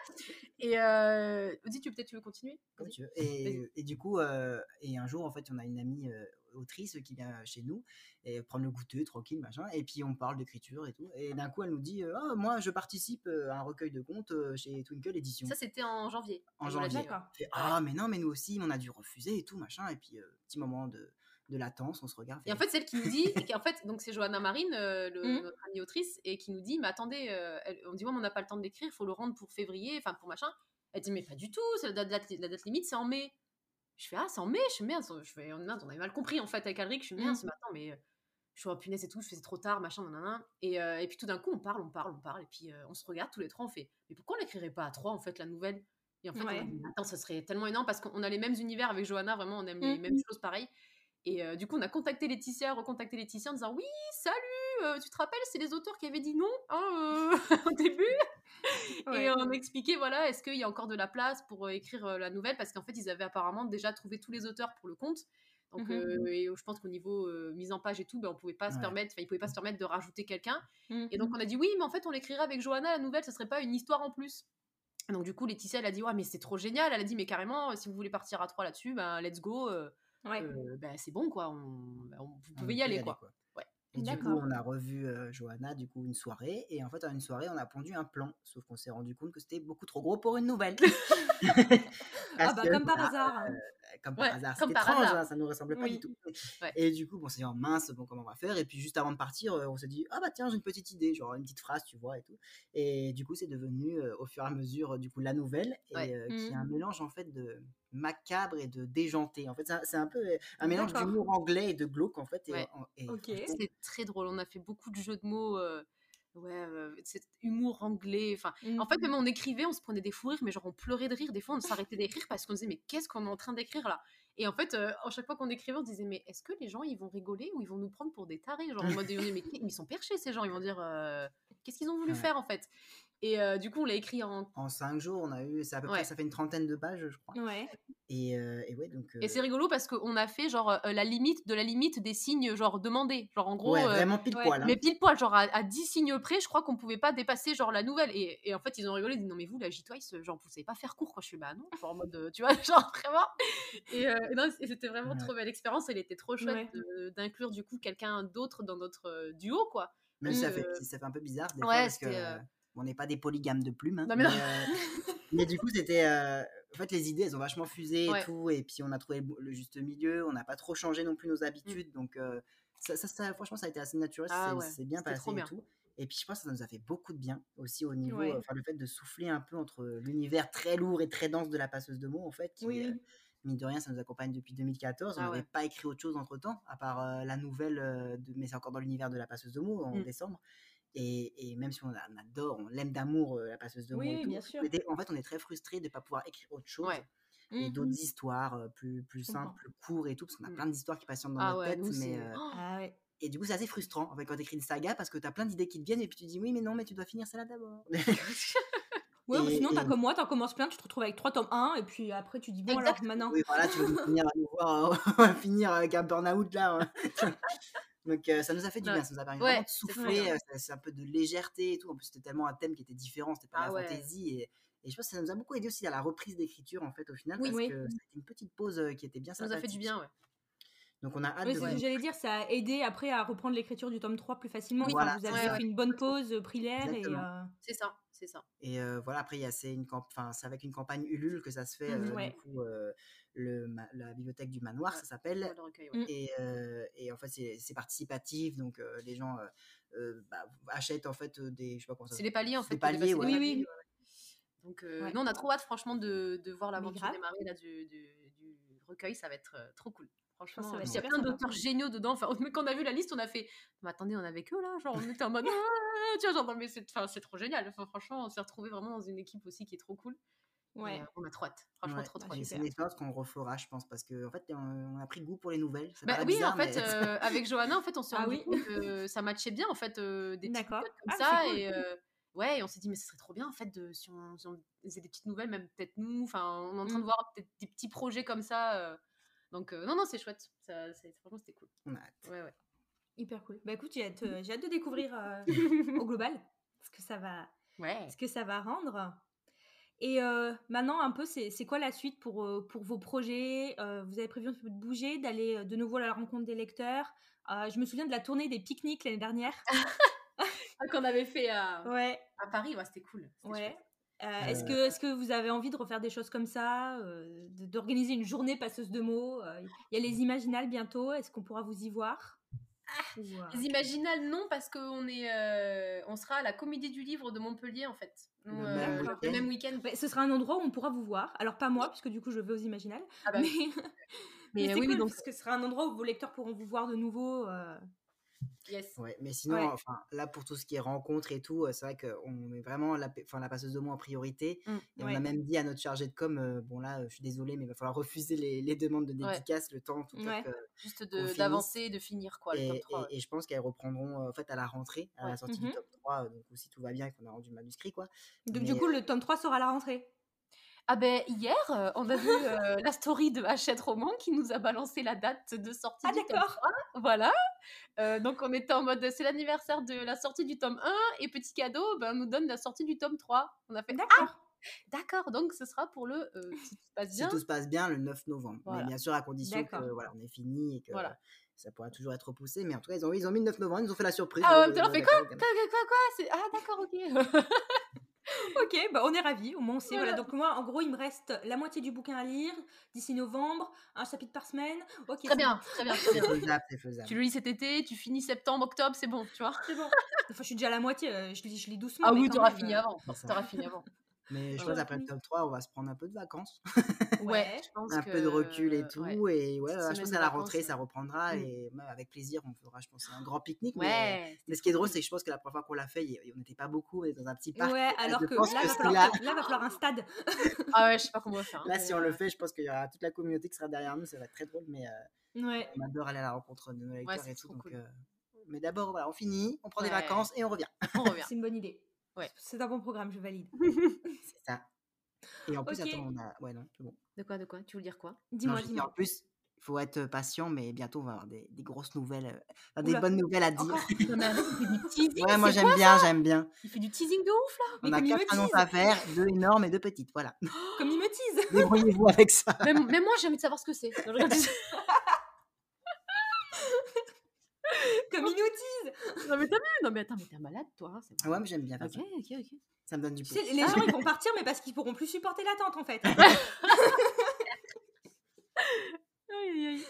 et euh, dis, tu peut-être tu veux continuer? Tu veux. Et, et du coup, euh, et un jour, en fait, on a une amie euh, autrice qui vient chez nous et prendre le goûter tranquille, machin. Et puis on parle d'écriture et tout. Et d'un coup, elle nous dit Ah, moi, je participe à un recueil de contes chez Twinkle Edition. Ça, c'était en janvier. en janvier. Fait, ah, mais non, mais nous aussi, on a dû refuser et tout, machin. Et puis, petit moment de, de latence, on se regarde. Et en fait, c'est elle qui nous dit, et qui, en fait, donc c'est Johanna Marine, euh, le- Mhm. notre amie autrice, et qui nous dit, mais attendez, euh, elle- on dit, ouais, mais on n'a pas le temps de l'écrire, il faut le rendre pour février, enfin pour machin. Elle dit, mais pas du tout, c'est la, date, la date limite, c'est en mai. Je fais, ah, c'est en mai, je fais, merde, je fais, merde, on avait mal compris en fait avec Alric, je fais, merde, Mhm. ce matin, mais euh, je suis, oh punaise et tout, je fais, c'est trop tard, machin, nanana. Et, euh, et puis tout d'un coup, on parle, on parle, on parle, et puis euh, on se regarde tous les trois, on fait, mais pourquoi on l'écrirait pas à trois en fait, la nouvelle? Et en fait, on a dit, attends, ça serait tellement énorme parce qu'on a les mêmes univers avec Johanna, vraiment, on aime les Mhm. mêmes choses pareilles. Et euh, du coup, on a contacté Laetitia, recontacté Laetitia en disant Oui, salut, euh, tu te rappelles, c'est les auteurs qui avaient dit non hein, euh, au début. Ouais. Et on expliquait voilà, est-ce qu'il y a encore de la place pour écrire la nouvelle? Parce qu'en fait, ils avaient apparemment déjà trouvé tous les auteurs pour le compte. Donc, euh, et je pense qu'au niveau mise en page et tout, ben, on pouvait pas se permettre, ils pouvaient pas se permettre de rajouter quelqu'un. Mhm. Et donc, on a dit oui, mais en fait, on l'écrirait avec Johanna la nouvelle, ce serait pas une histoire en plus. Donc, du coup, Laetitia, elle a dit ouais, mais c'est trop génial. Elle a dit, mais carrément, si vous voulez partir à trois là-dessus, ben, let's go. Ouais. euh, ben, c'est bon, quoi. On, on- vous On pouvez y aller, quoi. Ouais. Et du coup, on a revu euh, Johanna, du coup, une soirée. Et en fait, à une soirée, on a pondu un plan. Sauf qu'on s'est rendu compte que c'était beaucoup trop gros pour une nouvelle. Ah bah que, comme par bah, hasard. euh, comme par Ouais, hasard. par étrange, hasard. hein, ça nous ressemblait pas Oui. du tout. Ouais. Et du coup, bon, on s'est dit, oh, mince, bon, comment on va faire? Et puis, juste avant de partir, euh, on s'est dit, ah bah tiens, j'ai une petite idée, genre une petite phrase, tu vois, et tout. Et du coup, c'est devenu, euh, au fur et à mesure, euh, du coup, la nouvelle, et, Ouais. euh, qui est un mélange, en fait, de macabre et de déjanté. En fait, c'est un- peu un mélange d'humour anglais et de glauque, en fait. Et, Ouais. en- et Ok. franchement, C'est très drôle. On a fait beaucoup de jeux de mots. euh, ouais, euh, cet humour anglais. Enfin, Mhm. en fait, même on écrivait, on se prenait des fous rires, mais genre on pleurait de rire. Des fois, on s'arrêtait d'écrire parce qu'on disait, mais qu'est-ce qu'on est en train d'écrire là? Et en fait, euh, à chaque fois qu'on écrivait, on se disait, mais est-ce que les gens ils vont rigoler ou ils vont nous prendre pour des tarés? Genre en mode, mais, mais ils sont perchés ces gens. Ils vont dire, euh, qu'est-ce qu'ils ont voulu Ouais. faire en fait? Et euh, du coup, on l'a écrit en. En cinq jours, on a eu, c'est à peu Ouais. près, ça fait une trentaine de pages, je crois. Ouais. Et, euh, et ouais, donc. Et euh, c'est rigolo parce qu'on a fait genre euh, la limite de la limite des signes genre demandés. Genre en gros. ouais, euh, vraiment pile ouais, poil. hein. Mais pile poil, genre à, à 10 signes près, je crois qu'on pouvait pas dépasser genre la nouvelle. Et, et en fait, ils ont rigolé, ils disent non, mais vous, la J-Twice, genre, vous savez pas faire court, quoi. Je suis bah non, genre en mode, tu vois, genre vraiment. Et, euh, et c'était vraiment Ouais. trop belle expérience. Elle était trop chouette d'inclure du coup quelqu'un d'autre dans notre duo, quoi. Même si ça Euh, fait, ça fait un peu bizarre des ouais, fois parce que c'était, on n'est pas des polygames de plumes. hein, Non, mais mais, non. euh, mais du coup, c'était. euh, en fait, les idées, elles ont vachement fusé Ouais. et tout. Et puis, on a trouvé le, le juste milieu. On n'a pas trop changé non plus nos habitudes. Donc, euh, ça, ça- ça- franchement, ça a été assez naturel. Ah c'est ouais, bien passé et tout. Et puis je pense que ça nous a fait beaucoup de bien aussi au niveau, Ouais. enfin le fait de souffler un peu entre l'univers très lourd et très dense de la passeuse de mots en fait, qui, Oui. euh, mine de rien, ça nous accompagne depuis 2014. On Ah n'avait ouais. pas écrit autre chose entre temps, à part euh, la nouvelle, euh, de, mais c'est encore dans l'univers de la passeuse de mots en Mm. décembre. Et, et même si on, a- on adore, on l'aime d'amour euh, la passeuse de mots, Oui, bien sûr. mais des- en fait, on est très frustré de ne pas pouvoir écrire autre chose Ouais. et Mhm. d'autres histoires euh, plus, simples, plus courtes et tout, parce qu'on a Mm. plein d'histoires qui patientent dans Ah notre ouais, tête. nous, mais, c'est. euh, Oh, Ah ouais. et du coup, c'est assez frustrant en fait, quand tu écris une saga parce que tu as plein d'idées qui te viennent et puis tu dis oui, mais non, mais tu dois finir celle-là d'abord. Ouais, ou Et- sinon, t'as et- comme moi, t'en commences plein, tu te retrouves avec trois tomes 1, et puis après, tu dis, bon, alors Exact. maintenant. oui, voilà, tu vas nous finir, à nous voir, euh, finir avec un burn-out là. hein. Donc euh, ça nous a fait du Ouais. bien, ça nous a permis Ouais, vraiment de trop souffler, c'est- un peu de légèreté et tout. En plus, c'était tellement un thème qui était différent, c'était pas Ah la ouais. fantaisie. Et, et je pense que ça nous a beaucoup aidé aussi à la reprise d'écriture en fait au final, Oui, parce oui. que c'était une petite pause qui était bien Ça nous a fait du bien, ouais. Donc on a hâte Oui, de c'est ce que j'allais dire, ça a aidé après à reprendre l'écriture du tome 3 plus facilement. Voilà, vous avez ça. fait une bonne pause, pris l'air, et. Euh, C'est ça, c'est ça. Et euh, voilà, après, il y a, c'est, une camp- c'est avec une campagne Ulule que ça se fait, ouais. du coup, euh, le, ma- la bibliothèque du manoir, Ouais. ça s'appelle. Ouais, le recueil, ouais. Mm. Et, euh, et en fait, c'est, c'est participatif, donc euh, les gens bah, achètent en fait des. Je sais pas comment ça C'est les paliers en fait. paliers, Oui, oui. Donc, euh, Ouais. nous, on a trop hâte, franchement, de, de voir l'aventure démarrer là, du, du, du recueil. Ça va être euh, trop cool. Franchement, ça va euh, être il y a plein d'auteurs géniaux dedans. Enfin, mais quand on a vu la liste, on a fait Mais attendez, on est avec eux là? Genre, on était en mode Ah, Tu vois, genre, non, mais c'est, enfin, trop génial. Enfin, franchement, on s'est retrouvé vraiment dans une équipe aussi qui est trop cool. Ouais. euh, on a trop hâte. Franchement, Ouais, trop, trop bah, c'est une expérience qu'on refera, je pense, parce qu'en en fait, on, a pris goût pour les nouvelles. Ça Bah oui, bizarre, en fait, mais- euh, avec Johanna, en fait, on s'est Ah rendu oui. compte que ça matchait bien, en fait, euh, des nouvelles comme Ah, ça. cool. Et euh, ouais, et on s'est dit, mais ce serait trop bien, en fait, de, si, on, si on faisait des petites nouvelles, même peut-être nous. Enfin, on est en train Mm. de voir peut-être des petits projets comme ça. Donc, euh, non, non, c'est chouette. Ça, c'est- franchement, c'était cool. on a hâte. Ouais, ouais. Hyper cool. Bah écoute, j'ai hâte, euh, j'ai hâte de découvrir euh, au global ce que ça va, Ouais. ce que ça va rendre. Et euh, maintenant, un peu, c'est c'est quoi la suite pour, pour vos projets? Euh, Vous avez prévu un peu de bouger, d'aller de nouveau à la rencontre des lecteurs? Euh, Je me souviens de la tournée des pique-niques l'année dernière. Ah, Qu'on avait fait à, Ouais, à Paris, ouais, c'était cool. c'était ouais. Euh, Est-ce que, est que vous avez envie de refaire des choses comme ça euh, de- D'organiser une journée passeuse de mots Euh, Il y a les Imaginales bientôt. Est-ce qu'on pourra vous y voir? Ou, euh, Les Imaginales, non, parce qu'on est, euh, on sera à la Comédie du Livre de Montpellier, en fait. Le euh, même le week-end. même week-end. Ouais, ce sera un endroit où on pourra vous voir. Alors pas moi, puisque du coup je vais aux Imaginales. Ah bah mais oui. mais, Mais, c'est oui, oui, cool, donc, parce que ce sera un endroit où vos lecteurs pourront vous voir de nouveau. Yes. Ouais, mais sinon, Ouais. enfin, là, pour tout ce qui est rencontres et tout, c'est vrai qu'on met vraiment la, enfin, la passeuse de mots en priorité. Mm, et on a même dit à notre chargé de com, euh, bon là, euh, je suis désolée, mais il va falloir refuser les, les demandes de Ouais. dédicaces le temps tout que- Juste qu'on de- d'avancer, de finir, quoi, le et, top 3. et- et je pense qu'elles reprendront en fait à la rentrée, à la sortie Mhm. du top 3, euh, donc si tout va bien et qu'on a rendu le manuscrit, quoi. Donc Mais, du coup, le tome 3 sera à la rentrée? Ah ben hier, euh, on a vu euh, la story de Hachette Roman qui nous a balancé la date de sortie Ah du tome d'accord 3. Voilà. Euh, donc on était en mode, c'est l'anniversaire de la sortie du tome 1 et petit cadeau, ben, on nous donne la sortie du tome 3. On a fait, ah D'accord. d'accord, donc ce sera pour le, euh, si tout se passe si bien. tout se passe bien, le 9 novembre. Voilà. Mais bien sûr, à condition que voilà, on ait fini et que Voilà. ça pourra toujours être repoussé. Mais en tout cas, ils ont, ils ont mis le 9 novembre, ils nous ont fait la surprise. Ah, euh, temps, on euh, fait quoi, quoi, quoi, quoi Ah d'accord, ok. Ok, bah on est ravis. Au moins on sait. Voilà. Voilà. Donc moi, en gros, il me reste la moitié du bouquin à lire d'ici novembre, un chapitre par semaine. Ok. très bien, très bien, très C'est bien. faisable, c'est faisable. Tu le lis cet été, tu finis septembre, octobre, c'est bon, tu vois. C'est bon. Enfin, je suis déjà à la moitié. euh, Je lis, je lis doucement. Ah mais oui, quand t'auras fini euh, avant. T'auras fini avant. Mais je pense après le top 3, on va se prendre un peu de vacances, Ouais, je pense un que... peu de recul et tout. ouais. Et ouais, je pense qu'à la rentrée, ouais. ça reprendra. Mm. Et même avec plaisir, on fera, je pense, un grand pique-nique. Mais, Ouais. mais ce qui est drôle, c'est que je pense que la première fois qu'on l'a fait, on n'était pas beaucoup, on était dans un petit parc. Ouais, alors que là, que va falloir, là, là, va falloir un stade. Ah ouais, je sais pas comment on va faire. hein. là, si on le fait, je pense qu'il y aura toute la communauté qui sera derrière nous. Ça va être très drôle. Mais euh, Ouais. on adore aller à la rencontre de nos lecteurs et tout. trop donc, cool. euh, Mais d'abord, voilà, on finit, on prend des vacances et on revient. On revient. C'est une bonne idée. Ouais. C'est un bon programme, je valide. C'est ça. Et en plus, attends, on a. Ouais, non, c'est bon. De quoi, de quoi? Tu veux dire quoi? Dis-moi, dis, en plus, il faut être patient, mais bientôt, on va avoir des, des grosses nouvelles, euh, enfin, des bonnes nouvelles à dire. Du teasing. Ouais, moi j'aime bien, j'aime bien. Il fait du teasing de ouf là? Mais On a quatre annonces à faire, deux énormes et deux petites. Voilà. Comme il me tease. Débrouillez-vous avec ça. Même, même moi, j'ai envie de savoir ce que c'est. Comme il nous tease. Non mais t'as vu Non mais attends, mais t'es malade toi. hein, Ah ouais, mais j'aime bien Ok, ça. ok, ok. Ça me donne du Tu sais, les gens, ils vont partir, mais parce qu'ils pourront plus supporter l'attente, en fait. Aïe, aïe, aïe.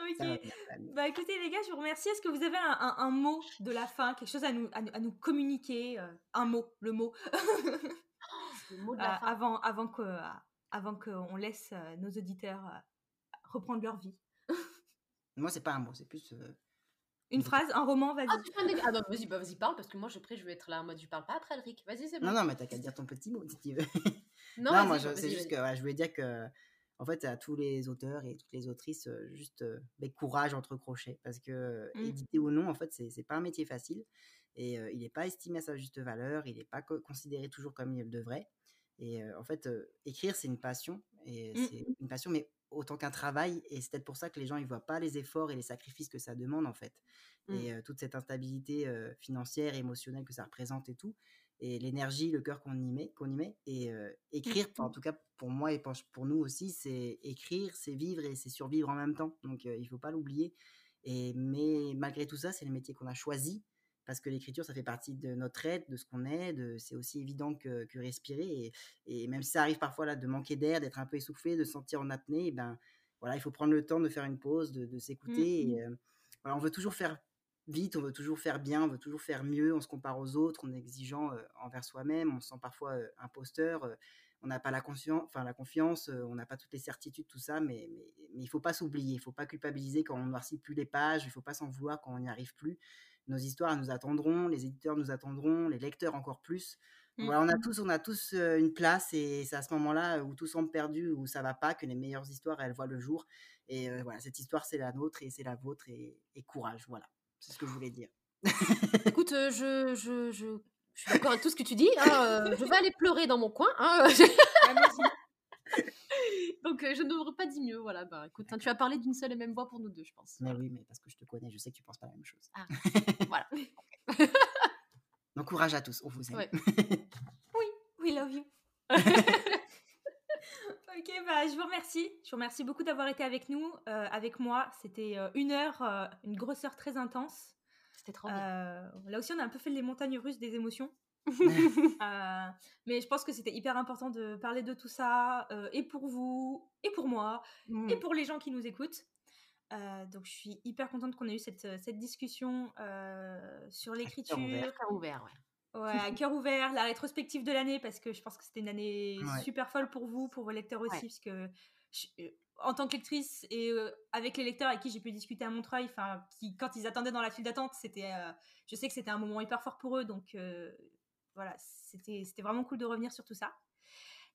Ok. Bah écoutez les gars, je vous remercie. Est-ce que vous avez un, mot de la fin, quelque chose à nous, à, nous communiquer Un mot, le mot? le mot de la fin. Avant, avant que, avant qu'on laisse nos auditeurs reprendre leur vie. Moi, c'est pas un mot, c'est plus une phrase, un roman, vas-y. Ah, ah bah, vas-y, bah, vas-y, parle, parce que moi, je, après, je vais être là en mode, je parle pas après, Alric. Vas-y, c'est bon. Non, non, mais t'as qu'à dire ton petit mot, si tu veux. Non, moi, c'est juste que je voulais dire que, en fait, à tous les auteurs et toutes les autrices, euh, juste euh, ben, courage entre crochets, parce que mmh. éditer ou non, en fait, c'est pas un métier facile, et euh, il n'est pas estimé à sa juste valeur, il n'est pas considéré toujours comme il le devrait. Et en fait, écrire, c'est une passion, et mmh. c'est une passion, mais autant qu'un travail. Et c'est peut-être pour ça que les gens ne voient pas les efforts et les sacrifices que ça demande, en fait. Mmh. Et toute cette instabilité financière, émotionnelle que ça représente et tout. Et l'énergie, le cœur qu'on y met. Qu'on y met. Et écrire, en tout cas pour moi et pour nous aussi, c'est écrire, c'est vivre et c'est survivre en même temps. Donc il ne faut pas l'oublier. Et, mais malgré tout ça, c'est le métier qu'on a choisi parce que l'écriture, ça fait partie de notre être, de ce qu'on est, c'est aussi évident que, respirer. Et, même si ça arrive parfois là de manquer d'air, d'être un peu essoufflé, de se sentir en apnée, eh ben voilà, il faut prendre le temps de faire une pause, de, s'écouter. Mmh. Et, voilà, on veut toujours faire vite, on veut toujours faire bien, on veut toujours faire mieux, on se compare aux autres, on est exigeant envers soi-même, on se sent parfois imposteur, on n'a pas la, enfin, la confiance, on n'a pas toutes les certitudes, tout ça, mais, mais, mais il ne faut pas s'oublier, il ne faut pas culpabiliser quand on ne noircit plus les pages, il ne faut pas s'en vouloir quand on n'y arrive plus nos histoires nous attendront, les éditeurs nous attendront, les lecteurs encore plus. Mmh. Voilà, on a tous, on a tous une place et c'est à ce moment-là où tout semble perdu, où ça va pas, que les meilleures histoires elles voient le jour. Et voilà, cette histoire c'est la nôtre et c'est la vôtre et, courage. Voilà, c'est ce que je voulais dire. Écoute, je, je, je, suis d'accord avec tout ce que tu dis. Hein, je vais aller pleurer dans mon coin. Hein, Donc, je n'aurais pas dit mieux. Voilà, bah écoute, hein, tu as parlé d'une seule et même voix pour nous deux, je pense. Mais oui, mais parce que je te connais, je sais que tu penses pas la même chose. Ah, voilà. Donc, courage à tous, on vous aime. oui, we love you. ok, bah, je vous remercie. Je vous remercie beaucoup d'avoir été avec nous, euh, avec moi. C'était euh, une heure, euh, une grosse heure très intense. C'était trop bien. là aussi, on a un peu fait les montagnes russes des émotions. Euh, mais je pense que c'était hyper important de parler de tout ça, euh, et pour vous, et pour moi, et mmh. pour les gens qui nous écoutent. Euh, donc je suis hyper contente qu'on ait eu cette, cette discussion sur l'écriture. À cœur ouvert, ouais. ouais. à cœur ouvert, la rétrospective de l'année, parce que je pense que c'était une année super folle pour vous, pour vos lecteurs aussi, parce que en tant que lectrice et avec les lecteurs avec qui j'ai pu discuter à Montreuil, enfin, qui quand ils attendaient dans la file d'attente, c'était, je sais que c'était un moment hyper fort pour eux, donc voilà, c'était vraiment cool de revenir sur tout ça.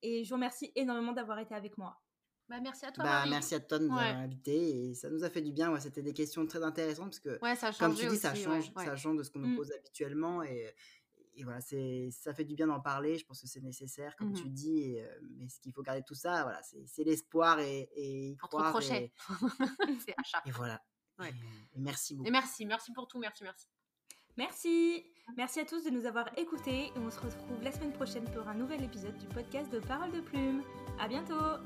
Et je vous remercie énormément d'avoir été avec moi. Bah, merci à toi. Bah, merci à toi de nous avoir invités et ça nous a fait du bien. C'était des questions très intéressantes parce que, comme tu dis, ça change, ça change de ce qu'on nous mmh. pose habituellement et, et voilà, ça fait du bien d'en parler. Je pense que c'est nécessaire, comme mmh tu dis. Euh, mais ce qu'il faut garder tout ça, voilà, c'est l'espoir et, et y croire. Et, c'est achat. Et voilà. Et, merci beaucoup. Et merci, merci pour tout, merci, merci. Merci. Merci à tous de nous avoir écoutés et on se retrouve la semaine prochaine pour un nouvel épisode du podcast de Parole de Plume. À bientôt.